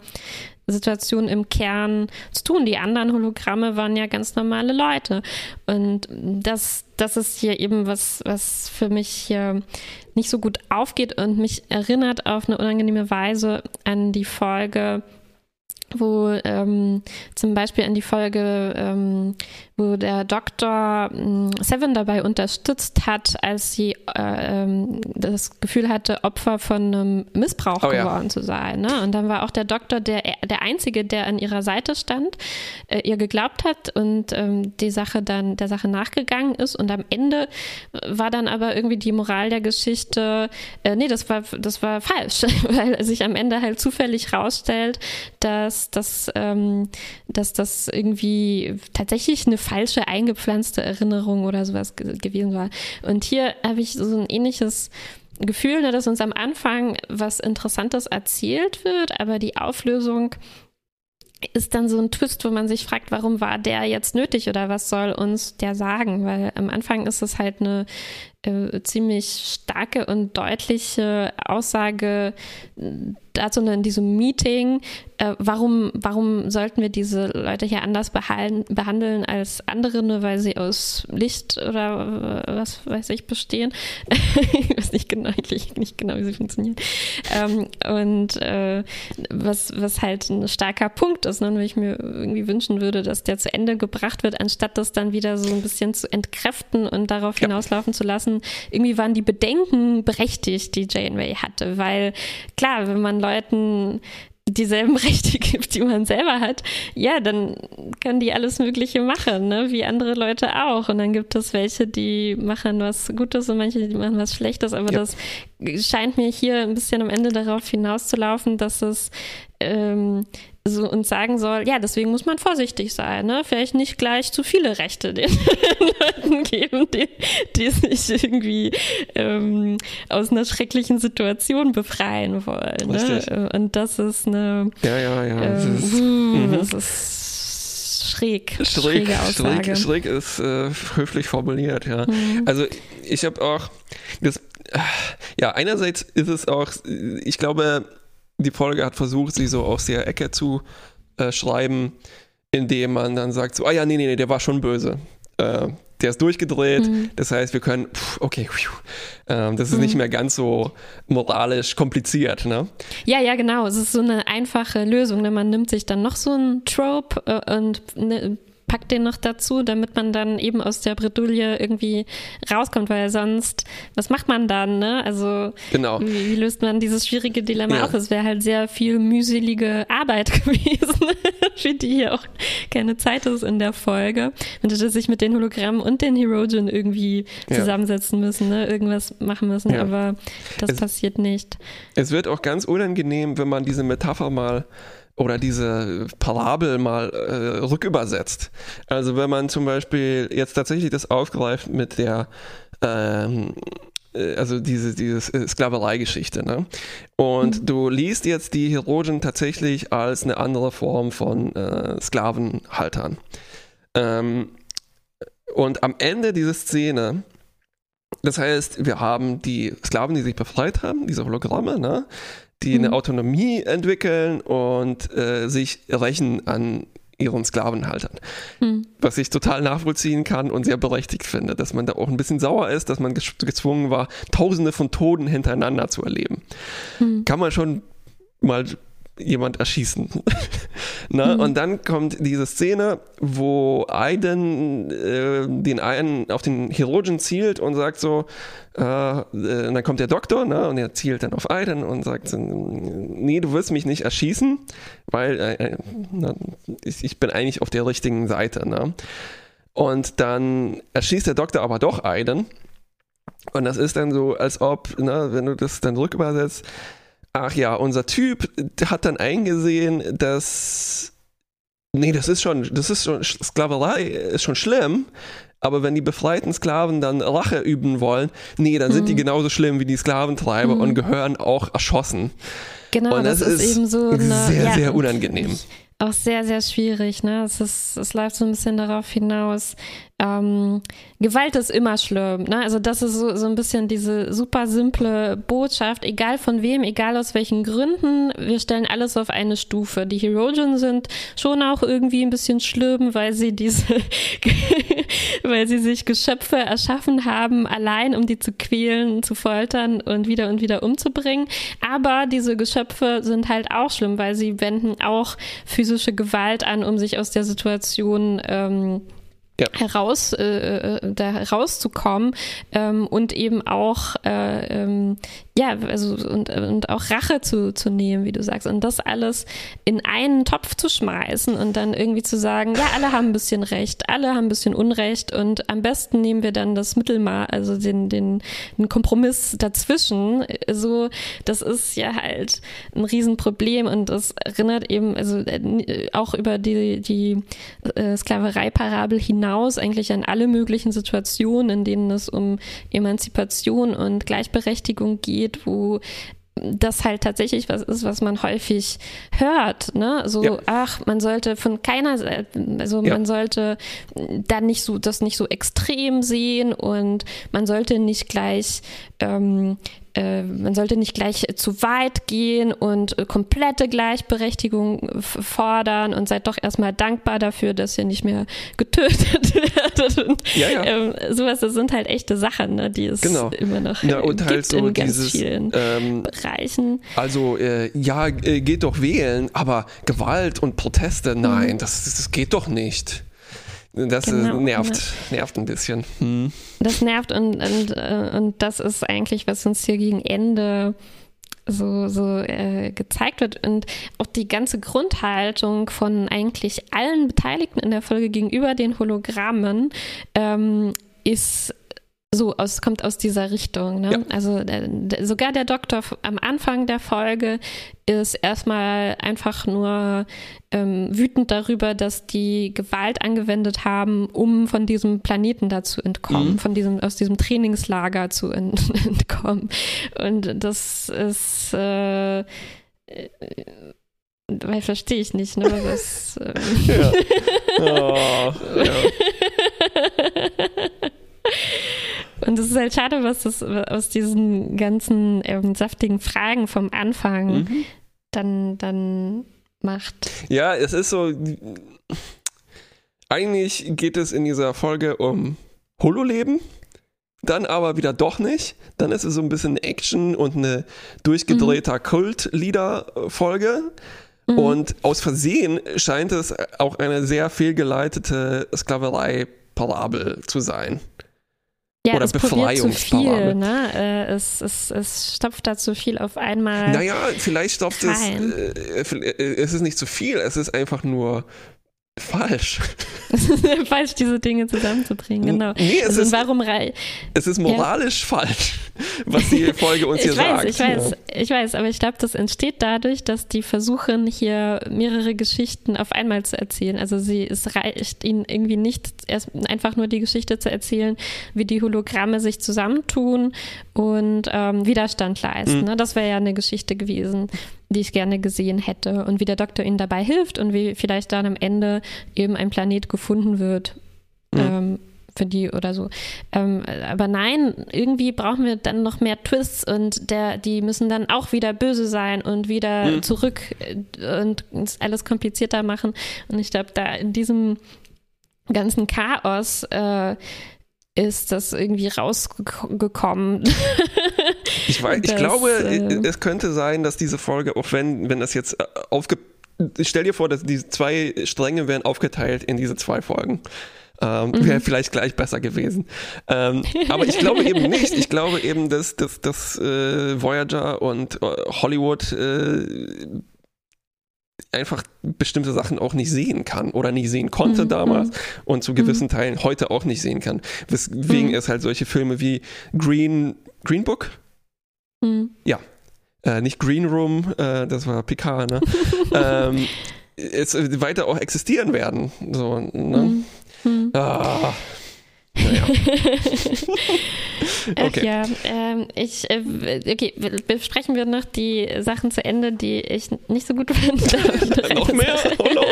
Situation im Kern zu tun. Die anderen Hologramme waren ja ganz normale Leute. Und das, das ist hier eben was, was für mich hier nicht so gut aufgeht und mich erinnert auf eine unangenehme Weise an die Folge wo ähm, zum Beispiel in die Folge, ähm, wo der Doktor ähm, Seven dabei unterstützt hat, als sie äh, ähm, das Gefühl hatte, Opfer von einem Missbrauch oh, geworden ja. zu sein. Ne? Und dann war auch der Doktor der, der Einzige, der an ihrer Seite stand, äh, ihr geglaubt hat und ähm, die Sache dann der Sache nachgegangen ist. Und am Ende war dann aber irgendwie die Moral der Geschichte, äh, nee, das war, das war falsch, [laughs] weil sich am Ende halt zufällig rausstellt, dass dass, ähm, dass das irgendwie tatsächlich eine falsche eingepflanzte Erinnerung oder sowas gewesen war. Und hier habe ich so ein ähnliches Gefühl, ne, dass uns am Anfang was Interessantes erzählt wird, aber die Auflösung ist dann so ein Twist, wo man sich fragt, warum war der jetzt nötig oder was soll uns der sagen? Weil am Anfang ist es halt eine äh, ziemlich starke und deutliche Aussage dazu in diesem Meeting, äh, warum, warum sollten wir diese Leute hier anders behandeln als andere, nur weil sie aus Licht oder äh, was weiß ich bestehen. [laughs] ich weiß nicht genau, eigentlich nicht genau, wie sie funktionieren. Ähm, und äh, was, was halt ein starker Punkt ist, ne, weil ich mir irgendwie wünschen würde, dass der zu Ende gebracht wird, anstatt das dann wieder so ein bisschen zu entkräften und darauf ja. hinauslaufen zu lassen. Irgendwie waren die Bedenken berechtigt, die Janeway hatte, weil klar, wenn man Leuten dieselben [laughs] Rechte gibt, die man selber hat, ja, dann können die alles Mögliche machen, ne? wie andere Leute auch. Und dann gibt es welche, die machen was Gutes und manche, die machen was Schlechtes. Aber ja. das scheint mir hier ein bisschen am Ende darauf hinauszulaufen, dass es ähm, so uns sagen soll, ja, deswegen muss man vorsichtig sein, ne? Vielleicht nicht gleich zu viele Rechte [laughs] den Leuten geben, die, die sich irgendwie ähm, aus einer schrecklichen Situation befreien wollen. Ne? Und das ist eine. Ja, ja, ja. Ähm, das ist, uh, mhm. das ist schräg. Schräg, schräg, schräg ist äh, höflich formuliert, ja. Mhm. Also ich habe auch das, ja, einerseits ist es auch, ich glaube, die Folge hat versucht, sie so aus der Ecke zu äh, schreiben, indem man dann sagt so, ah ja, nee, nee, nee, der war schon böse. Äh, der ist durchgedreht, Mhm. das heißt, wir können, pff, okay, pfiuh. ähm, das ist Mhm. nicht mehr ganz so moralisch kompliziert, ne? Ja, ja, genau. Es ist so eine einfache Lösung. Ne? Man nimmt sich dann noch so einen Trope äh, und ne, packt den noch dazu, damit man dann eben aus der Bredouille irgendwie rauskommt, weil sonst, was macht man dann? Ne? Also Genau. wie, wie löst man dieses schwierige Dilemma Ja. auf? Es wäre halt sehr viel mühselige Arbeit [laughs] gewesen, für die hier auch keine Zeit ist in der Folge. Man hätte sich mit den Hologrammen und den Herogen irgendwie Ja. zusammensetzen müssen, ne? irgendwas machen müssen, Ja. aber das Es- passiert nicht. Es wird auch ganz unangenehm, wenn man diese Metapher mal oder diese Parabel mal äh, rückübersetzt. Also wenn man zum Beispiel jetzt tatsächlich das aufgreift mit der ähm, äh, also diese, diese äh, Sklavereigeschichte. Ne? Und du liest jetzt die Herogen tatsächlich als eine andere Form von äh, Sklavenhaltern. Ähm, und am Ende dieser Szene, das heißt, wir haben die Sklaven, die sich befreit haben, diese Hologramme, ne? Die eine Mhm. Autonomie entwickeln und äh, sich rächen an ihren Sklavenhaltern. Hm. Was ich total nachvollziehen kann und sehr berechtigt finde, dass man da auch ein bisschen sauer ist, dass man gezwungen war, tausende von Toten hintereinander zu erleben. Hm. Kann man schon mal jemand erschießen. [laughs] Na, Mhm. Und dann kommt diese Szene, wo Aiden äh, den einen auf den Chirurgen zielt und sagt so, äh, äh, und dann kommt der Doktor ne, und er zielt dann auf Aiden und sagt, nee, du wirst mich nicht erschießen, weil äh, äh, ich, ich bin eigentlich auf der richtigen Seite. Ne? Und dann erschießt der Doktor aber doch Aiden. Und das ist dann so, als ob, ne, wenn du das dann rückübersetzt, ach ja, unser Typ hat dann eingesehen, dass nee, das ist schon, das ist schon Sklaverei ist schon schlimm, aber wenn die befreiten Sklaven dann Rache üben wollen, nee, dann sind die Mhm. genauso schlimm wie die Sklaventreiber Mhm. und gehören auch erschossen. Genau, und das, das ist, ist eben so eine, sehr, ja, sehr unangenehm. Auch sehr, sehr schwierig. Ne? Es, ist, es läuft so ein bisschen darauf hinaus. Ähm, Gewalt ist immer schlimm. Ne? Also das ist so, so ein bisschen diese super simple Botschaft, egal von wem, egal aus welchen Gründen, wir stellen alles auf eine Stufe. Die Herogen sind schon auch irgendwie ein bisschen schlimm, weil sie diese, [laughs] weil sie sich Geschöpfe erschaffen haben, allein um die zu quälen, zu foltern und wieder und wieder umzubringen. Aber diese Geschöpfe sind halt auch schlimm, weil sie wenden auch physische Gewalt an, um sich aus der Situation ähm, Ja. heraus, äh, äh, da herauszukommen ähm, und eben auch äh, ähm, ja, also und, und auch Rache zu, zu nehmen, wie du sagst. Und das alles in einen Topf zu schmeißen und dann irgendwie zu sagen, ja, alle haben ein bisschen Recht, alle haben ein bisschen Unrecht und am besten nehmen wir dann das Mittelmaß, also den, den, den Kompromiss dazwischen. So, das ist ja halt ein Riesenproblem und das erinnert eben, also äh, auch über die, die äh, Sklaverei-Parabel hinaus eigentlich an alle möglichen Situationen, in denen es um Emanzipation und Gleichberechtigung geht, wo das halt tatsächlich was ist, was man häufig hört, ne? So, Ja. ach, man sollte von keiner Seite, also Ja. man sollte dann nicht so, das nicht so extrem sehen und man sollte nicht gleich, ähm, äh, man sollte nicht gleich zu weit gehen und äh, komplette Gleichberechtigung fordern und seid doch erstmal dankbar dafür, dass ihr nicht mehr getötet [laughs] werdet. Und, Ja, ja. Ähm, sowas, das sind halt echte Sachen, ne, die es Genau. immer noch äh, und gibt halt so in ganz dieses, vielen ähm, Bereichen. also äh, ja, äh, geht doch wählen, aber Gewalt und Proteste, Mhm. nein, das, das geht doch nicht. Das Genau, äh, nervt, nervt ein bisschen. Hm. Das nervt und, und, äh, und das ist eigentlich, was uns hier gegen Ende so, so äh, gezeigt wird. Und auch die ganze Grundhaltung von eigentlich allen Beteiligten in der Folge gegenüber den Hologrammen ähm, ist so, es kommt aus dieser Richtung. Ne? Ja. Also äh, sogar der Doktor am Anfang der Folge ist erstmal einfach nur ähm, wütend darüber, dass die Gewalt angewendet haben, um von diesem Planeten da zu entkommen, mhm. von diesem, aus diesem Trainingslager zu ent [laughs] entkommen. Und das ist äh, äh weil verstehe ich nicht, ne? Das, ähm [laughs] ja. [laughs] Oh, ja. Und es ist halt schade, was das aus diesen ganzen ähm, saftigen Fragen vom Anfang mhm. dann, dann macht. Ja, es ist so. Eigentlich geht es in dieser Folge um Hololeben, dann aber wieder doch nicht. Dann ist es so ein bisschen Action und eine durchgedrehter mhm. Kult-Lieder-Folge. Mhm. Und aus Versehen scheint es auch eine sehr fehlgeleitete Sklaverei-Parabel zu sein. Ja, oder es Befreiungsparade. Ne? Äh, es, es, es stopft da zu viel auf einmal. Naja, vielleicht stopft rein. es, äh, äh, es ist nicht zu viel, es ist einfach nur falsch. [laughs] falsch, diese Dinge zusammenzubringen, genau. Nee, es, also, ist, warum es ist moralisch ja. falsch, was die Folge uns [laughs] hier ich weiß, sagt. Ich weiß, ja. ich weiß, aber ich glaube, das entsteht dadurch, dass die versuchen, hier mehrere Geschichten auf einmal zu erzählen. Also sie, es reicht ihnen irgendwie nicht, erst einfach nur die Geschichte zu erzählen, wie die Hologramme sich zusammentun und ähm, Widerstand leisten. Mhm. Ne? Das wäre ja eine Geschichte gewesen die ich gerne gesehen hätte und wie der Doktor ihnen dabei hilft und wie vielleicht dann am Ende eben ein Planet gefunden wird. Mhm. Ähm, für die oder so. Ähm, aber nein, irgendwie brauchen wir dann noch mehr Twists und der, die müssen dann auch wieder böse sein und wieder mhm. zurück äh, und alles komplizierter machen. Und ich glaube, da in diesem ganzen Chaos äh, ist das irgendwie rausgekommen. ich, weiß, ich [laughs] das, glaube, äh, es könnte sein, dass diese Folge, auch wenn, wenn das jetzt äh, aufge... Stell dir vor, dass diese zwei Stränge werden aufgeteilt in diese zwei Folgen. Ähm, mhm. Wäre vielleicht gleich besser gewesen. Ähm, aber ich glaube eben nicht. Ich glaube eben, dass, dass, dass äh, Voyager und äh, Hollywood äh, einfach bestimmte Sachen auch nicht sehen kann oder nicht sehen konnte mhm. damals mhm. und zu gewissen mhm. Teilen heute auch nicht sehen kann. Weswegen mhm. es halt solche Filme wie Green, Green Book? Mhm. Ja. Äh, nicht Green Room, äh, das war Picard, ne? [laughs] ähm, es weiter auch existieren werden. So, ne? Mhm. Ah. Naja. [laughs] [laughs] okay. ja, ähm, ich, äh, okay, besprechen wir noch die Sachen zu Ende, die ich nicht so gut [laughs] finde. noch mehr? Oh no.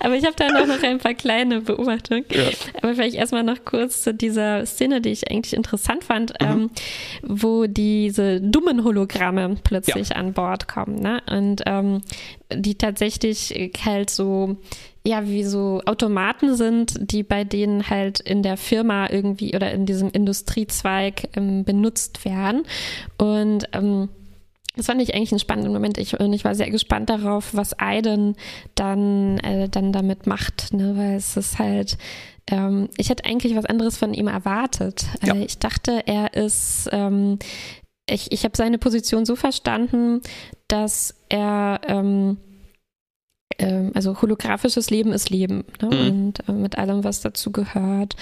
Aber ich habe da noch, noch ein paar kleine Beobachtungen. Ja. Aber vielleicht erstmal noch kurz zu dieser Szene, die ich eigentlich interessant fand, mhm. ähm, wo diese dummen Hologramme plötzlich ja. an Bord kommen. Ne? Und ähm, die tatsächlich halt so ja wie so Automaten sind, die bei denen halt in der Firma irgendwie oder in diesem Industriezweig ähm, benutzt werden. Und ähm, das fand ich eigentlich einen spannenden Moment. Ich, und ich war sehr gespannt darauf, was Aiden dann, äh, dann damit macht, ne? weil es ist halt, ähm, ich hätte eigentlich was anderes von ihm erwartet. Ja. Äh, ich dachte, er ist, ähm, ich, ich habe seine Position so verstanden, dass er, ähm, ähm, also holographisches Leben ist Leben ne? mhm. und äh, mit allem, was dazu gehört.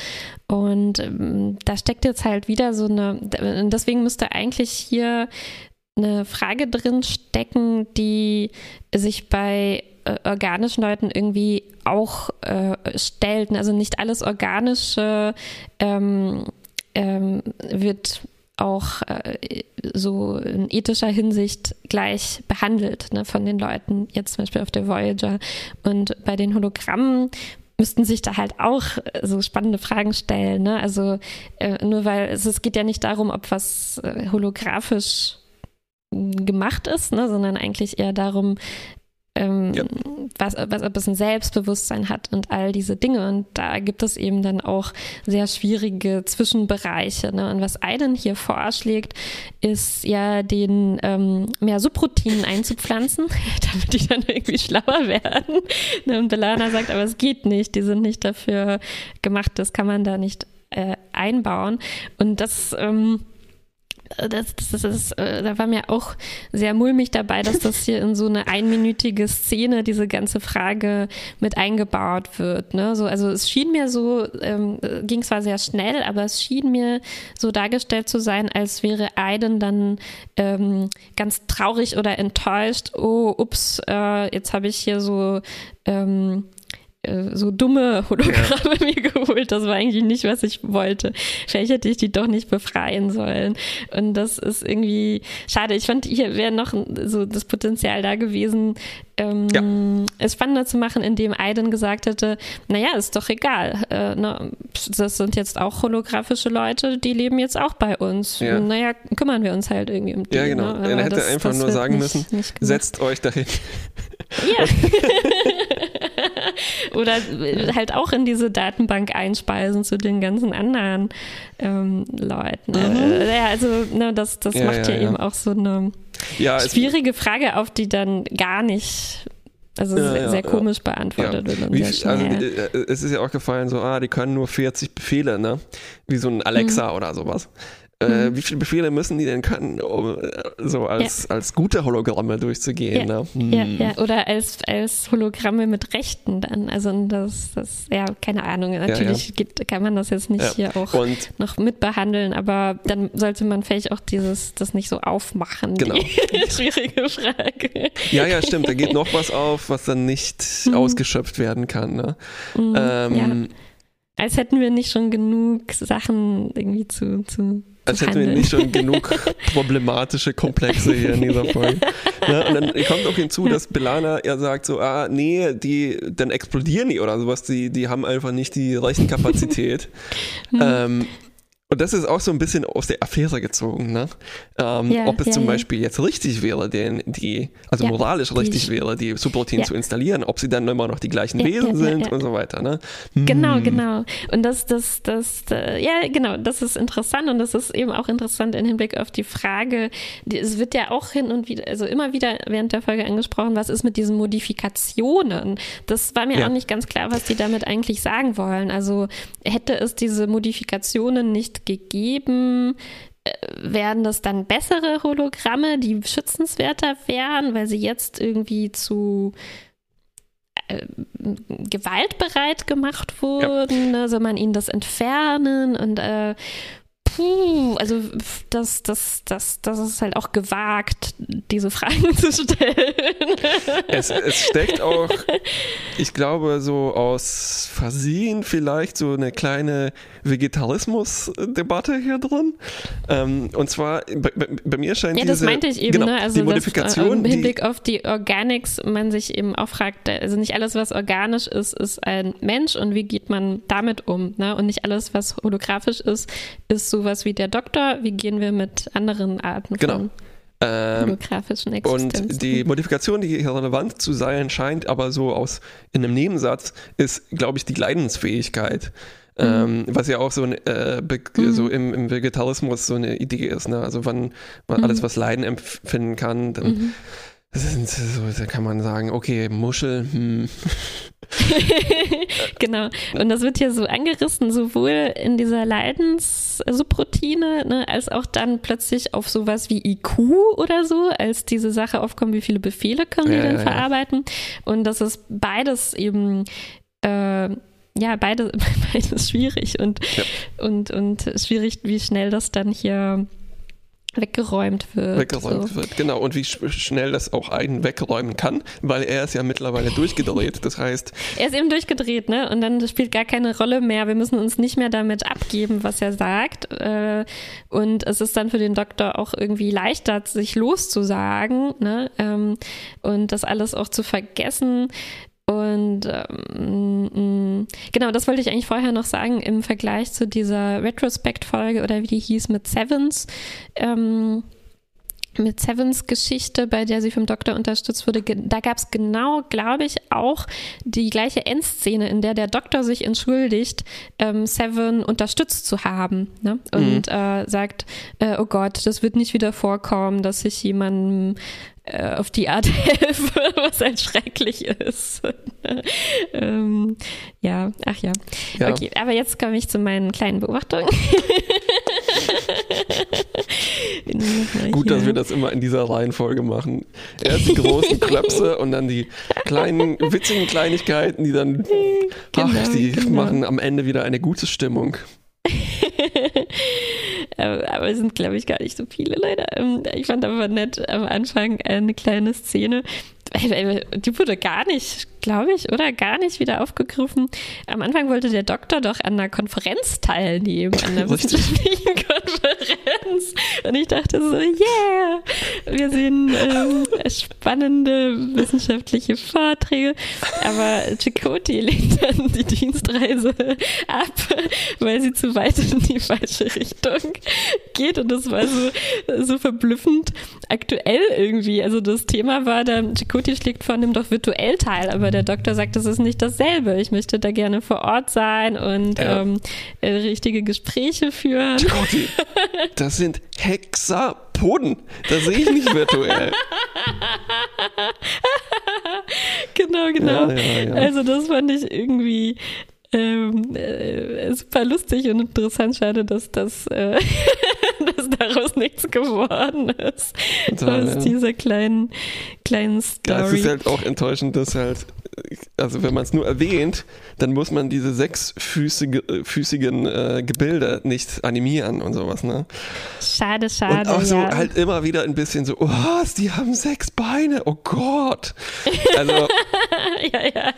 Und ähm, da steckt jetzt halt wieder so eine, deswegen müsste eigentlich hier eine Frage drin stecken, die sich bei äh, organischen Leuten irgendwie auch äh, stellt. Also nicht alles Organische ähm, ähm, wird auch äh, so in ethischer Hinsicht gleich behandelt ne, von den Leuten, jetzt zum Beispiel auf der Voyager. Und bei den Hologrammen müssten sich da halt auch äh, so spannende Fragen stellen. Ne? Also äh, nur weil es, es, geht ja nicht darum, ob was äh, holographisch gemacht ist, ne, sondern eigentlich eher darum, ähm, ja. Was, was, ein Selbstbewusstsein hat und all diese Dinge. Und da gibt es eben dann auch sehr schwierige Zwischenbereiche. Ne? Und was Aiden hier vorschlägt, ist ja den ähm, mehr Subroutinen einzupflanzen, [laughs] damit die dann irgendwie schlauer werden. Ne? Und Belana sagt, aber es geht nicht, die sind nicht dafür gemacht, das kann man da nicht äh, einbauen. Und das ähm, das, das ist, äh, da war mir auch sehr mulmig dabei, dass das hier in so eine einminütige Szene diese ganze Frage mit eingebaut wird. Ne? So, also es schien mir so, ähm, ging zwar sehr schnell, aber es schien mir so dargestellt zu sein, als wäre Aiden dann ähm, ganz traurig oder enttäuscht. Oh, ups, äh, jetzt habe ich hier so ähm, äh, so dumme Hologramme ja. [laughs] mir geholt. Das war eigentlich nicht, was ich wollte. Vielleicht hätte ich die doch nicht befreien sollen. Und das ist irgendwie schade. Ich fand, hier wäre noch so das Potenzial da gewesen, ähm, ja. es spannender zu machen, indem Aiden gesagt hätte, naja, ist doch egal. Äh, ne, das sind jetzt auch holographische Leute, die leben jetzt auch bei uns. Ja. Naja, kümmern wir uns halt irgendwie um die. Ja, genau. Ne? Er hätte das, einfach das nur sagen nicht, müssen, nicht setzt euch dahin. Ja. [laughs] [laughs] [laughs] Oder halt auch in diese Datenbank einspeisen zu den ganzen anderen ähm, Leuten. Mhm. Äh, ja, also ne, das, das ja, macht ja, ja, eben auch so eine schwierige Frage auf, die dann gar nicht also ja, sehr, ja, sehr, komisch ja. beantwortet wird. Wie, also, äh, es ist ja auch gefallen, so, ah, die können nur 40 Befehle, ne? Wie so ein Alexa mhm. oder sowas. Äh, mhm. wie viele Befehle müssen die denn können, um äh, so als, ja. als gute Hologramme durchzugehen? Ja, ne? hm. ja, ja, oder als, als Hologramme mit Rechten dann. Also das, das ja, keine Ahnung. Natürlich geht, kann man das jetzt nicht hier auch Und noch mitbehandeln, aber dann sollte man vielleicht auch dieses, das nicht so aufmachen. Genau. [laughs] schwierige Frage. Ja, ja, stimmt. Da geht noch was auf, was dann nicht mhm. ausgeschöpft werden kann. Ne? Mhm, ähm, als hätten wir nicht schon genug Sachen irgendwie zu, zu als hätten wir nicht schon genug [laughs] problematische Komplexe hier in dieser Folge. Ja, [laughs] und dann kommt auch hinzu, dass Belana ja sagt so, ah, nee, die, dann explodieren die oder sowas, die, die haben einfach nicht die Rechenkapazität. [laughs] Hm. ähm, und das ist auch so ein bisschen aus der Affäre gezogen, ne? Ähm, ja, ob es ja, zum Beispiel jetzt richtig wäre, den, die, also moralisch richtig wäre, die Subroutinen zu installieren, ob sie dann immer noch die gleichen Wesen sind und so weiter, ne? Genau, hm. Genau, genau. Und das, das, das, äh, ja, genau, das ist interessant und das ist eben auch interessant im Hinblick auf die Frage, die, es wird ja auch hin und wieder, also immer wieder während der Folge angesprochen, was ist mit diesen Modifikationen? Das war mir auch nicht ganz klar, was die damit eigentlich sagen wollen. Also hätte es diese Modifikationen nicht gegeben, äh, werden das dann bessere Hologramme, die schützenswerter wären, weil sie jetzt irgendwie zu äh, gewaltbereit gemacht wurden? Ja. Ne? Soll man ihnen das entfernen? Und äh, puh, also das, das, das, das ist halt auch gewagt, diese Fragen [laughs] zu stellen. Es, es steckt auch, ich glaube, so aus Versehen vielleicht so eine kleine Vegetarismus-Debatte hier drin. Ähm, und zwar, bei, bei, mir scheint ja, diese... das meinte ich eben, genau, ne? also die Modifikation... Äh, Im Hinblick auf die Organics man sich eben auch fragt, also nicht alles, was organisch ist, ist ein Mensch und wie geht man damit um? Ne? Und nicht alles, was holographisch ist, ist sowas wie der Doktor. Wie gehen wir mit anderen Arten genau. von ähm? Und die Modifikation, die hier relevant zu sein scheint, aber so aus in einem Nebensatz, ist, glaube ich, die Leidensfähigkeit. Mhm. Ähm, was ja auch so, ein, äh, mhm. so im, im, Vegetarismus so eine Idee ist. Ne? Also wann man mhm. alles, was Leiden empfinden kann, dann mhm. so, da kann man sagen, okay, Muschel, hm. [laughs] genau. Und das wird hier so angerissen, sowohl in dieser Leidenssubroutine, ne, als auch dann plötzlich auf sowas wie IQ oder so, als diese Sache aufkommt, wie viele Befehle können ja, die denn ja, verarbeiten. Ja. Und das ist beides eben äh, ja, beide, [laughs] beides schwierig und, ja. und, und schwierig, wie schnell das dann hier weggeräumt wird. Weggeräumt so. wird, genau. Und wie schnell das auch einen wegräumen kann, weil er ist ja mittlerweile durchgedreht. Das heißt. [laughs] Er ist eben durchgedreht, ne? Und dann spielt gar keine Rolle mehr. Wir müssen uns nicht mehr damit abgeben, was er sagt. Äh, und es ist dann für den Doktor auch irgendwie leichter, sich loszusagen, ne? Ähm, und das alles auch zu vergessen. Und ähm, genau, das wollte ich eigentlich vorher noch sagen im Vergleich zu dieser Retrospect-Folge oder wie die hieß mit Sevens. Ähm, mit Sevens Geschichte, bei der sie vom Doktor unterstützt wurde, da gab es genau, glaube ich, auch die gleiche Endszene, in der der Doktor sich entschuldigt, ähm, Seven unterstützt zu haben ne? und mhm. äh, sagt, äh, oh Gott, das wird nicht wieder vorkommen, dass sich jemandem auf die Art helfe, [laughs] was halt schrecklich ist. [laughs] ähm, ja, ach ja. ja. Okay, aber jetzt komme ich zu meinen kleinen Beobachtungen. [laughs] Gut, dass wir das immer in dieser Reihenfolge machen. Erst die großen Klöpse und dann die kleinen, witzigen Kleinigkeiten, die dann, genau, ach, die genau. machen am Ende wieder eine gute Stimmung. Aber es sind, glaube ich, gar nicht so viele leider. Ähm, ich fand aber nett am Anfang eine kleine Szene. Die wurde gar nicht glaube ich, oder gar nicht wieder aufgegriffen. Am Anfang wollte der Doktor doch an einer Konferenz teilnehmen, an einer [laughs] wissenschaftlichen [laughs] Konferenz. Und ich dachte so, yeah, wir sehen ähm, spannende wissenschaftliche Vorträge. Aber Chakoti [laughs] lehnt dann die Dienstreise ab, weil sie zu weit in die falsche Richtung geht. Und das war so, so verblüffend aktuell irgendwie. Also das Thema war dann, Chakoti schlägt von dem doch virtuell teil, aber der Doktor sagt, das ist nicht dasselbe. Ich möchte da gerne vor Ort sein und ja. ähm, äh, richtige Gespräche führen. Gott, [laughs] das sind Hexapoden. Das sehe ich nicht virtuell. [laughs] genau, genau. Ja, ja, also das fand ich irgendwie ähm, äh, super lustig und interessant. Schade, dass das, äh, [laughs] dass daraus nichts geworden ist. Total, aus ja. dieser kleinen, kleinen Story. Ja, es ist halt auch enttäuschend, dass halt also wenn man es nur erwähnt, dann muss man diese sechsfüßigen äh, Gebilde nicht animieren und sowas, ne? Schade, schade. Und auch so ja. halt immer wieder ein bisschen so, oh, die haben sechs Beine, oh Gott. Also, [laughs] ja, ja.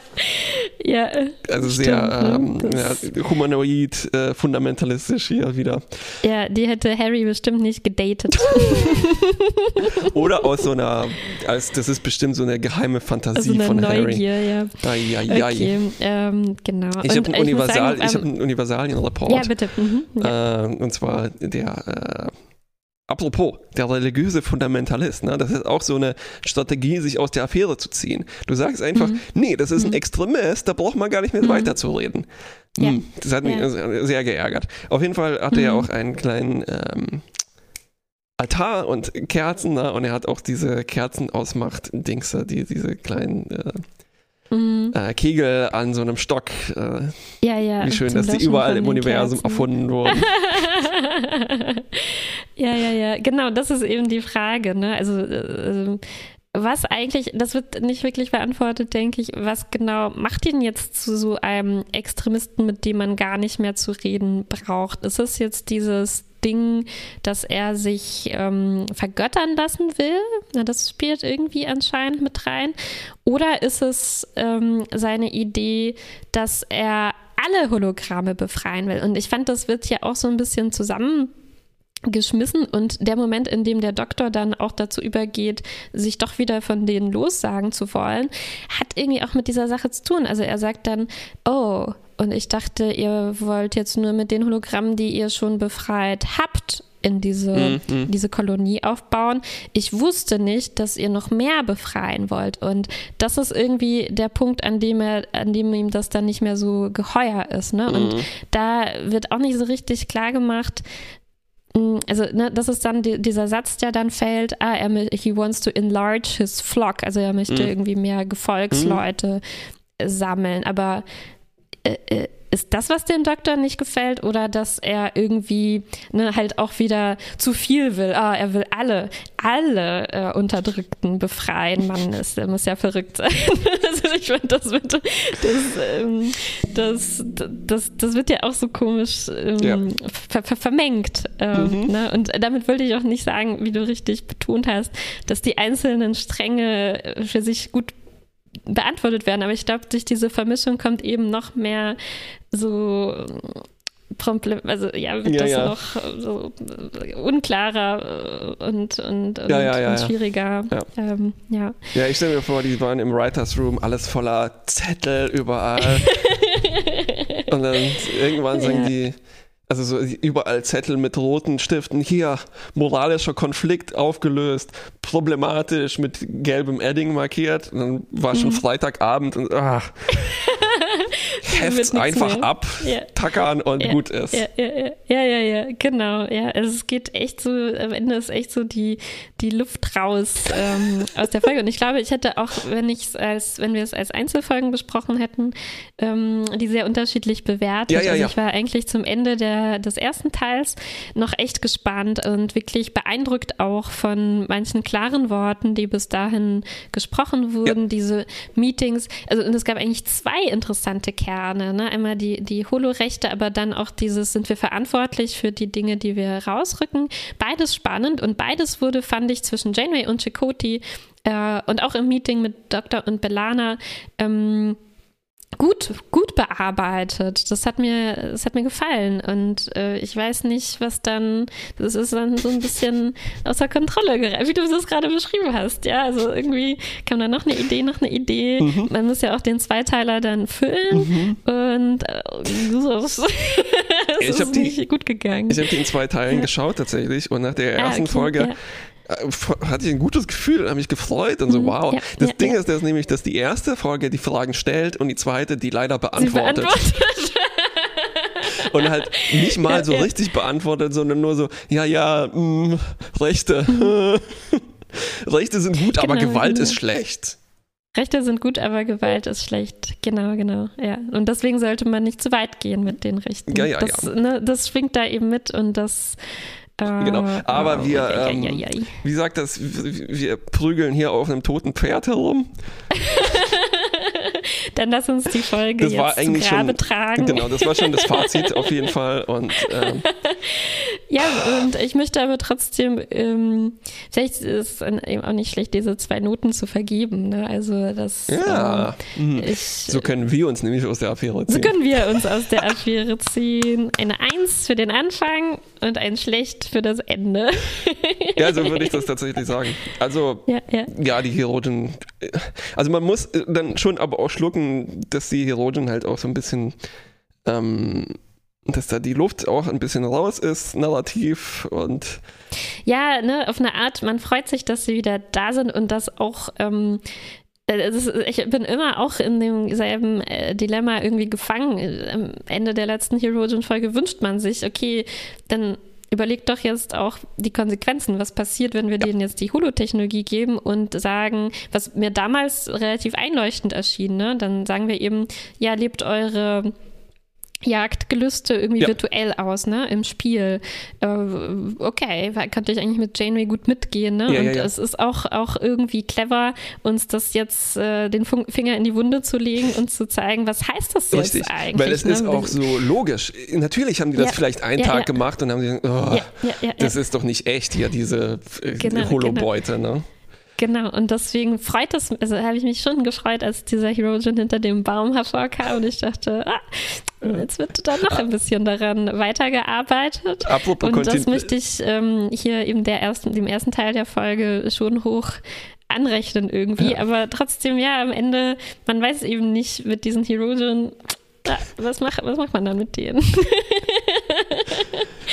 ja also stimmt, sehr ne? ähm, ja, humanoid, äh, fundamentalistisch hier wieder. Ja, die hätte Harry bestimmt nicht gedatet. [laughs] Oder aus so [laughs] einer, als, das ist bestimmt so eine geheime Fantasie also eine von Neugier, Harry. Ja. Ai, ai, ai. Okay, ähm, genau. Ich habe einen, Universal, ähm, hab einen Universalien-Report. Ja, bitte. Mhm, ja. Äh, und zwar der, äh, apropos, der religiöse Fundamentalist. Ne? Das ist auch so eine Strategie, sich aus der Affäre zu ziehen. Du sagst einfach, mhm. nee, das ist ein mhm. Extremist, da braucht man gar nicht mehr mhm. weiterzureden. Ja. Hm, das hat mich ja. sehr geärgert. Auf jeden Fall hatte er mhm. auch einen kleinen ähm, Altar und Kerzen, ne? und er hat auch diese Kerzen ausmacht, Dingse, die, diese kleinen äh, mhm. äh, Kegel an so einem Stock. Äh, ja, ja. Wie schön, dass die überall im Universum Kerzen. erfunden wurden. [laughs] ja, ja, ja. Genau, das ist eben die Frage. Ne? Also, äh, was eigentlich, das wird nicht wirklich beantwortet, denke ich, was genau macht ihn jetzt zu so einem Extremisten, mit dem man gar nicht mehr zu reden braucht? Ist es jetzt dieses Ding, dass er sich ähm, vergöttern lassen will. Na, das spielt irgendwie anscheinend mit rein. Oder ist es ähm, seine Idee, dass er alle Hologramme befreien will? Und ich fand, das wird ja auch so ein bisschen zusammen geschmissen und der Moment, in dem der Doktor dann auch dazu übergeht, sich doch wieder von denen lossagen zu wollen, hat irgendwie auch mit dieser Sache zu tun. Also er sagt dann, oh, und ich dachte, ihr wollt jetzt nur mit den Hologrammen, die ihr schon befreit habt, in diese, mhm. diese Kolonie aufbauen. Ich wusste nicht, dass ihr noch mehr befreien wollt. Und das ist irgendwie der Punkt, an dem er, an dem ihm das dann nicht mehr so geheuer ist. Ne? Und mhm. da wird auch nicht so richtig klar gemacht, mm, also ne, das ist dann die, dieser Satz, der dann fällt, ah, er, he wants to enlarge his flock, also er möchte mhm. irgendwie mehr Gefolgsleute mhm. sammeln, aber äh, äh, ist das, was dem Doktor nicht gefällt, oder dass er irgendwie ne, halt auch wieder zu viel will? Ah, er will alle, alle äh, Unterdrückten befreien. Mann, [laughs] ist, muss ja verrückt sein. [laughs] also ich finde, das wird, das, ähm, das, das, das wird ja auch so komisch ähm, ja. ver ver vermengt. Ähm, mhm. ne? Und damit wollte ich auch nicht sagen, wie du richtig betont hast, dass die einzelnen Stränge für sich gut beantwortet werden. Aber ich glaube, durch diese Vermischung kommt eben noch mehr so also ja, wird ja, das ja. noch so unklarer und, und, und, ja, und schwieriger. Ähm, ja. ja, ich stelle mir vor, die waren im Writers Room, alles voller Zettel überall. [laughs] und dann irgendwann sagen die, also so überall Zettel mit roten Stiften. Hier, moralischer Konflikt aufgelöst, problematisch mit gelbem Edding markiert. Und dann war schon mhm. Freitagabend und ach. [laughs] [laughs] Heft's einfach mehr. ab, ja. tackern und ja, gut ist. Ja, ja, ja, ja, genau. Ja, also es geht echt so, am Ende ist echt so die, die Luft raus ähm, [laughs] aus der Folge. Und ich glaube, ich hätte auch, wenn ich als, wenn wir es als Einzelfolgen besprochen hätten, ähm, die sehr unterschiedlich bewertet. Ja, ja, also ich war eigentlich zum Ende der, des ersten Teils noch echt gespannt und wirklich beeindruckt auch von manchen klaren Worten, die bis dahin gesprochen wurden, diese Meetings. Also und es gab eigentlich zwei interessante Kerne. Ne? Einmal die, die Holorechte, aber dann auch dieses, sind wir verantwortlich für die Dinge, die wir rausrücken. Beides spannend und beides wurde, fand ich, zwischen Janeway und Chakoti äh, und auch im Meeting mit Dr. und Belana ähm, gut, gut bearbeitet. Das hat mir, das hat mir gefallen. Und äh, ich weiß nicht, was dann, das ist dann so ein bisschen außer Kontrolle gereicht, wie du das gerade beschrieben hast. Ja, also irgendwie kam da noch eine Idee, noch eine Idee. Mhm. Man muss ja auch den Zweiteiler dann füllen. Mhm. Und äh, das, [laughs] ich ist die, nicht gut gegangen. Ich habe die in zwei Teilen ja. geschaut tatsächlich. Und nach der ersten ah, okay, Folge ja hatte ich ein gutes Gefühl, habe mich gefreut und so, mhm. wow. Ja, das ja, Ding ja. ist das nämlich, dass die erste Folge die Fragen stellt und die zweite die leider beantwortet. und halt nicht mal so richtig beantwortet, sondern nur so, ja, ja, mh, mm, Rechte. [laughs] Rechte sind gut, genau, aber Gewalt genau. ist schlecht. Rechte sind gut, aber Gewalt ist schlecht. Genau, genau. Ja. Und deswegen sollte man nicht zu weit gehen mit den Rechten. Ja, ja, das, ja. Ne, das schwingt da eben mit und das Genau, ah, aber wir, ähm, wie sagt das, wir prügeln hier auf einem toten Pferd herum. [laughs] Dann lass uns die Folge das jetzt war eigentlich Grabe schon, tragen. Genau, das war schon das Fazit [laughs] auf jeden Fall. Und, ähm, [laughs] ja, und ich möchte aber trotzdem, ähm, vielleicht ist es eben auch nicht schlecht, diese zwei Noten zu vergeben. Ne? Also das. Ja, ähm, ich, so können wir uns nämlich aus der Affäre ziehen. So können wir uns aus der [laughs] Affäre ziehen. Eine Eins für den Anfang und ein Schlecht für das Ende. ja, so würde ich das tatsächlich sagen. Also, ja, ja. ja die Heroin. Also, man muss dann schon aber auch schlucken, dass die Heroin halt auch so ein bisschen. Ähm, dass da die Luft auch ein bisschen raus ist, narrativ und. Ja, ne, auf eine Art, man freut sich, dass sie wieder da sind und dass auch. Ähm, ist, ich bin immer auch in demselben äh, Dilemma irgendwie gefangen. Am Ende der letzten Herogen-Folge wünscht man sich, okay, dann überlegt doch jetzt auch die Konsequenzen. Was passiert, wenn wir ja. denen jetzt die Holotechnologie geben und sagen, was mir damals relativ einleuchtend erschien, ne? dann sagen wir eben, ja, lebt eure Jagdgelüste irgendwie ja. virtuell aus, ne, im Spiel. Äh, okay, könnte ich eigentlich mit Janeway gut mitgehen, ne? Ja, und ja, es ist auch, auch irgendwie clever, uns das jetzt äh, den Finger in die Wunde zu legen und zu zeigen, was heißt das jetzt Richtig, eigentlich? Weil es ne? ist auch so logisch. Natürlich haben die das vielleicht einen Tag gemacht und haben gesagt, oh, das ist doch nicht echt hier, diese äh, genau, Holobeute, genau. ne? Genau, und deswegen freut es, also habe ich mich schon gefreut, als dieser Herogen hinter dem Baum hervorkam und ich dachte, ah, jetzt wird da noch ein bisschen daran weitergearbeitet. Apropos und das möchte ich ähm, hier eben der ersten, dem ersten Teil der Folge schon hoch anrechnen irgendwie, ja. aber trotzdem, ja, am Ende, man weiß eben nicht mit diesen Herogen, was, macht, was macht man dann mit denen?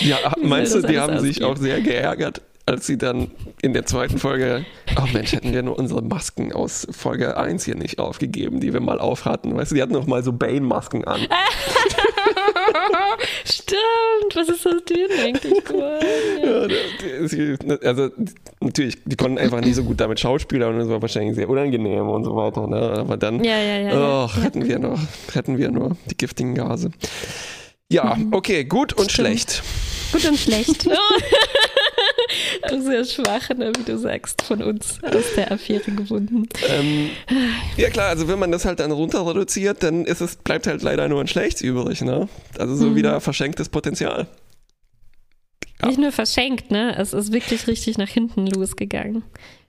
ja, [laughs] meinst du, die haben ausgehen? sich auch sehr geärgert? Als sie dann in der zweiten Folge, ach Mensch, hätten wir nur unsere Masken aus Folge 1 hier nicht aufgegeben, die wir mal auf hatten. Weißt du, die hatten noch mal so Bane-Masken an. [laughs] Stimmt, was ist das denn eigentlich geworden? Ja, also natürlich, die konnten einfach nicht so gut damit Schauspieler und das war wahrscheinlich sehr unangenehm und so weiter. Ne? Aber dann, ja, ja, ja, oh, hätten wir nur, hätten wir nur die giftigen Gase. Ja, mhm. okay, gut und Stimmt. schlecht. Gut und schlecht. [laughs] [laughs] Sehr schwach, ne, wie du sagst, von uns aus der Affäre gebunden. Ähm, ja klar, also wenn man das halt dann runter reduziert, dann ist es, bleibt halt leider nur ein Schlechts übrig, ne? Also so mhm. wieder verschenktes Potenzial. Ja. Nicht nur verschenkt, ne? Es ist wirklich richtig nach hinten losgegangen.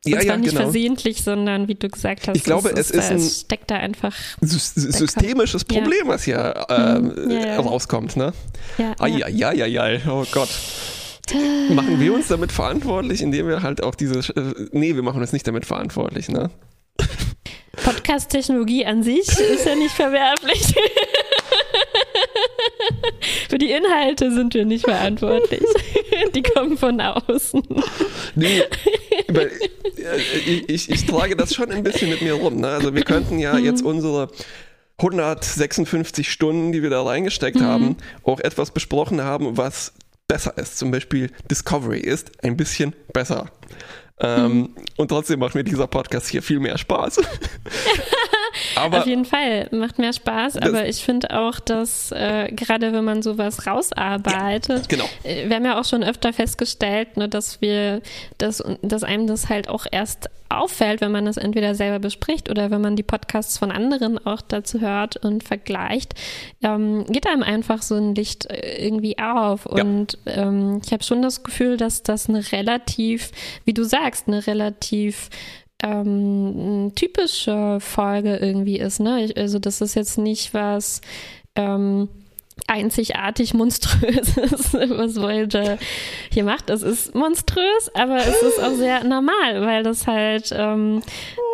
Und ja, zwar ja, nicht genau. versehentlich, sondern wie du gesagt hast, ich glaube, es, ist, ein steckt da einfach systemisches Problem, ja. was hier äh, ja, rauskommt, ne? Ja, ja. ja, ja, ja, oh Gott. Machen wir uns damit verantwortlich, indem wir halt auch diese. Äh, nee, wir machen uns nicht damit verantwortlich, ne? Podcast-Technologie an sich ist ja nicht verwerflich. [laughs] Für die Inhalte sind wir nicht verantwortlich. [laughs] Die kommen von außen. Nee, ich, ich, ich, trage das schon ein bisschen mit mir rum. Ne? Also wir könnten ja jetzt unsere 156 Stunden, die wir da reingesteckt mhm. haben, auch etwas besprochen haben, was besser ist. Zum Beispiel Discovery ist ein bisschen besser. Ähm, mhm. Und trotzdem macht mir dieser Podcast hier viel mehr Spaß. [laughs] aber, Auf jeden Fall, macht mehr Spaß, aber ich finde auch, dass äh, gerade wenn man sowas rausarbeitet, ja, genau. Äh, wir haben ja auch schon öfter festgestellt, ne, dass wir, dass, dass einem das halt auch erst auffällt, wenn man das entweder selber bespricht oder wenn man die Podcasts von anderen auch dazu hört und vergleicht, ähm, geht einem einfach so ein Licht äh, irgendwie auf. Und ja. ähm, ich habe schon das Gefühl, dass das eine relativ, wie du sagst, eine relativ ähm, typische Folge irgendwie ist. Ne? Ich, also das ist jetzt nicht was ähm, einzigartig monströses, [laughs] was Voyager hier macht. Es ist monströs, aber es ist auch sehr normal, weil das halt ähm,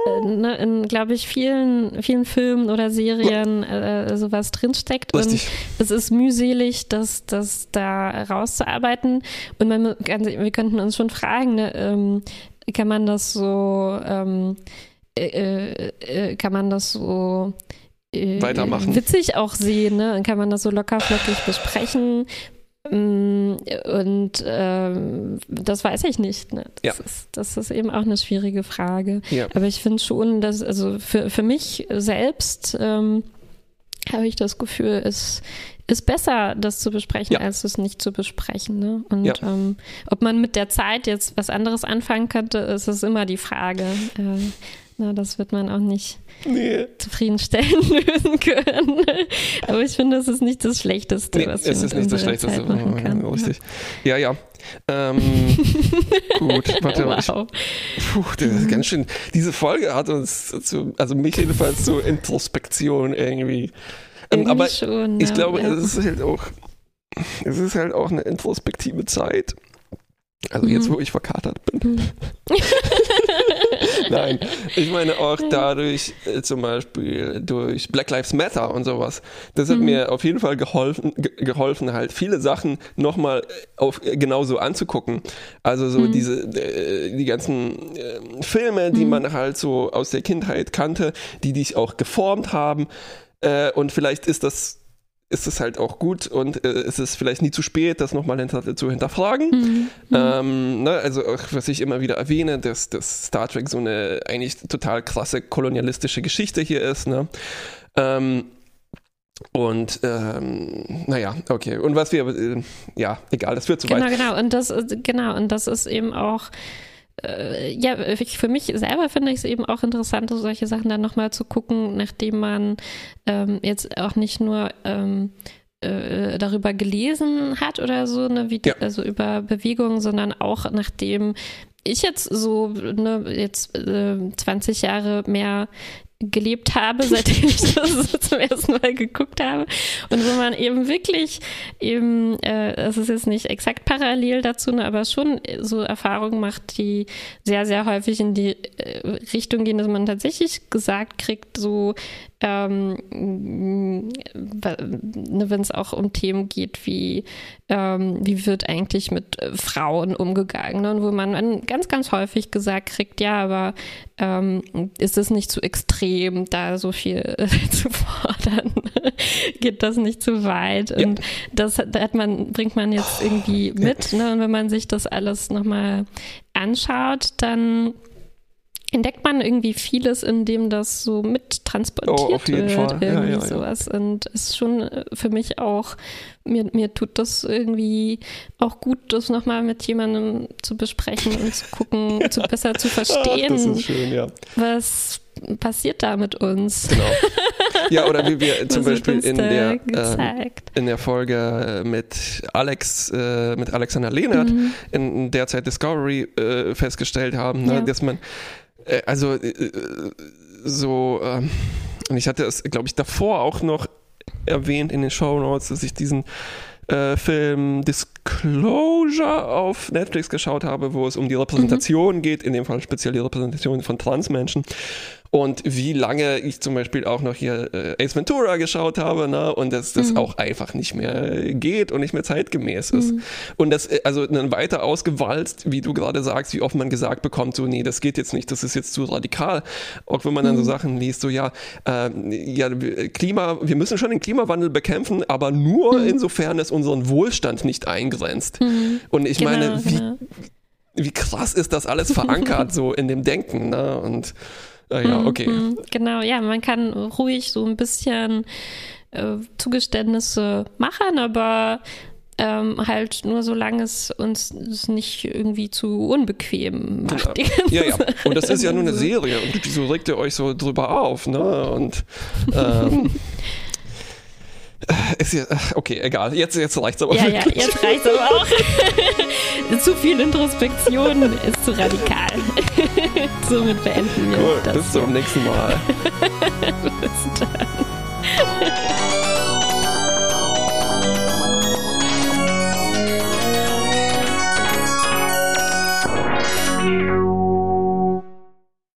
äh, ne, in, glaube ich, vielen, vielen Filmen oder Serien äh, sowas drinsteckt. Richtig. Und es ist mühselig, das, das da rauszuarbeiten. Und man, wir könnten uns schon fragen, ne, ähm, kann man das so, ähm, äh, äh, äh, kann man das so äh, weitermachen. Witzig auch sehen, ne? Dann kann man das so lockerflockig besprechen. Mm, und ähm, das weiß ich nicht. Ne? Das, ja. ist, das ist eben auch eine schwierige Frage. Ja. Aber ich finde schon, dass, also für, für mich selbst ähm, habe ich das Gefühl, es ist besser, das zu besprechen, ja. als es nicht zu besprechen. Ne? Und ähm, ob man mit der Zeit jetzt was anderes anfangen könnte, ist es immer die Frage. Äh, na, das wird man auch nicht nee. zufriedenstellend [laughs] lösen können. Aber ich finde, das ist nicht das Schlechteste, nee, was wir es ist nicht das Schlechteste, Zeit machen kann. Richtig. Ja, ja. Ähm, [laughs] gut, warte mal. Wow. puh, das ist ganz schön. Diese Folge hat uns, zu, also mich jedenfalls zur Introspektion irgendwie ähm, aber schon, ich ja, glaube, ja. es ist halt auch, es ist halt auch eine introspektive Zeit. Also mhm. jetzt, wo ich verkatert bin. Mhm. [laughs] Nein, ich meine auch dadurch, äh, zum Beispiel durch Black Lives Matter und sowas. Das hat mhm. mir auf jeden Fall geholfen, geholfen halt viele Sachen nochmal auf äh, genauso anzugucken. Also so mhm. diese, äh, die ganzen äh, Filme, die mhm. man halt so aus der Kindheit kannte, die dich auch geformt haben. Äh, und vielleicht ist das ist es halt auch gut und äh, ist es vielleicht nie zu spät, das nochmal hinter, zu hinterfragen. Mhm. mhm. Ähm, ne, also auch, was ich immer wieder erwähne, dass, dass Star Trek so eine eigentlich total krasse kolonialistische Geschichte hier ist. Ne? Ähm, und ähm, naja, okay. Und was wir, äh, ja, egal, das wird zu genau, weit. Genau, und das, genau, und das ist eben auch äh, ja, für mich selber finde ich es eben auch interessant, so solche Sachen dann nochmal zu gucken, nachdem man ähm, jetzt auch nicht nur ähm, äh, darüber gelesen hat oder so, ne, wie ja. also über Bewegungen, sondern auch nachdem ich jetzt so ne, jetzt äh, 20 Jahre mehr gelebt habe, seitdem ich [laughs] das zum ersten Mal geguckt habe. Und wo man eben wirklich eben, äh, das ist jetzt nicht exakt parallel dazu, ne, aber schon so Erfahrungen macht, die sehr, sehr häufig in die äh, Richtung gehen, dass man tatsächlich gesagt kriegt, so ähm, ne, wenn es auch um Themen geht wie ähm, wie wird eigentlich mit äh, Frauen umgegangen ne? und wo man ganz, ganz häufig gesagt kriegt, ja, aber ähm, ist es nicht zu extrem, da so viel [laughs] äh, zu fordern? [laughs] Geht das nicht zu weit? Ja. Und das hat man, bringt man jetzt irgendwie mit. Ne? Und wenn man sich das alles nochmal anschaut, dann entdeckt man irgendwie vieles, in dem das so mittransportiert oh, wird. Fall. Irgendwie ja, ja, sowas. Ja. Und ist schon äh, für mich auch, mir, mir tut das irgendwie auch gut, das nochmal mit jemandem zu besprechen und zu gucken, [laughs] zu besser zu verstehen, Ach, schön, was passiert da mit uns. Genau. Ja, oder wie wir [laughs] zum Beispiel in der, äh, in der Folge mit Alex, äh, mit Alexander Lehnert mhm. in der Zeit Discovery äh, festgestellt haben, ne, dass man äh, also äh, so, ähm, und ich hatte es, glaube ich, davor auch noch erwähnt in den Show Notes, dass ich diesen äh, Film Disclosure auf Netflix geschaut habe, wo es um die Repräsentation mhm. geht, in dem Fall speziell die Repräsentation von Transmenschen. Und wie lange ich zum Beispiel auch noch hier äh, Ace Ventura geschaut habe ne? und dass das mhm. auch einfach nicht mehr geht und nicht mehr zeitgemäß ist. Mhm. Und das, äh, also dann weiter ausgewalzt, wie du gerade sagst, wie oft man gesagt bekommt, so nee, das geht jetzt nicht, das ist jetzt zu radikal. Auch wenn man dann so mhm. Sachen liest, so ja, äh, ja, Klima, wir müssen schon den Klimawandel bekämpfen, aber nur mhm. insofern es unseren Wohlstand nicht eingrenzt. Mhm. Und ich genau, meine, wie, genau. wie krass ist das alles verankert [laughs] so in dem Denken, ne? Und äh, ja, okay. Mhm, genau, ja, man kann ruhig so ein bisschen äh, Zugeständnisse machen, aber ähm, halt nur solange es uns nicht irgendwie zu unbequem macht. Ja, ja. Und das ist ja nur eine [laughs] Serie. Und wieso regt ihr euch so drüber auf? Ne? Und [laughs] ähm, ist ja, okay, egal. Jetzt, jetzt reicht es aber. Ja, ja, jetzt reicht es aber auch. [laughs] zu viel Introspektion ist zu radikal. [laughs] Somit beenden wir cool, das. Bis zum nächsten Mal. [laughs] bis dann.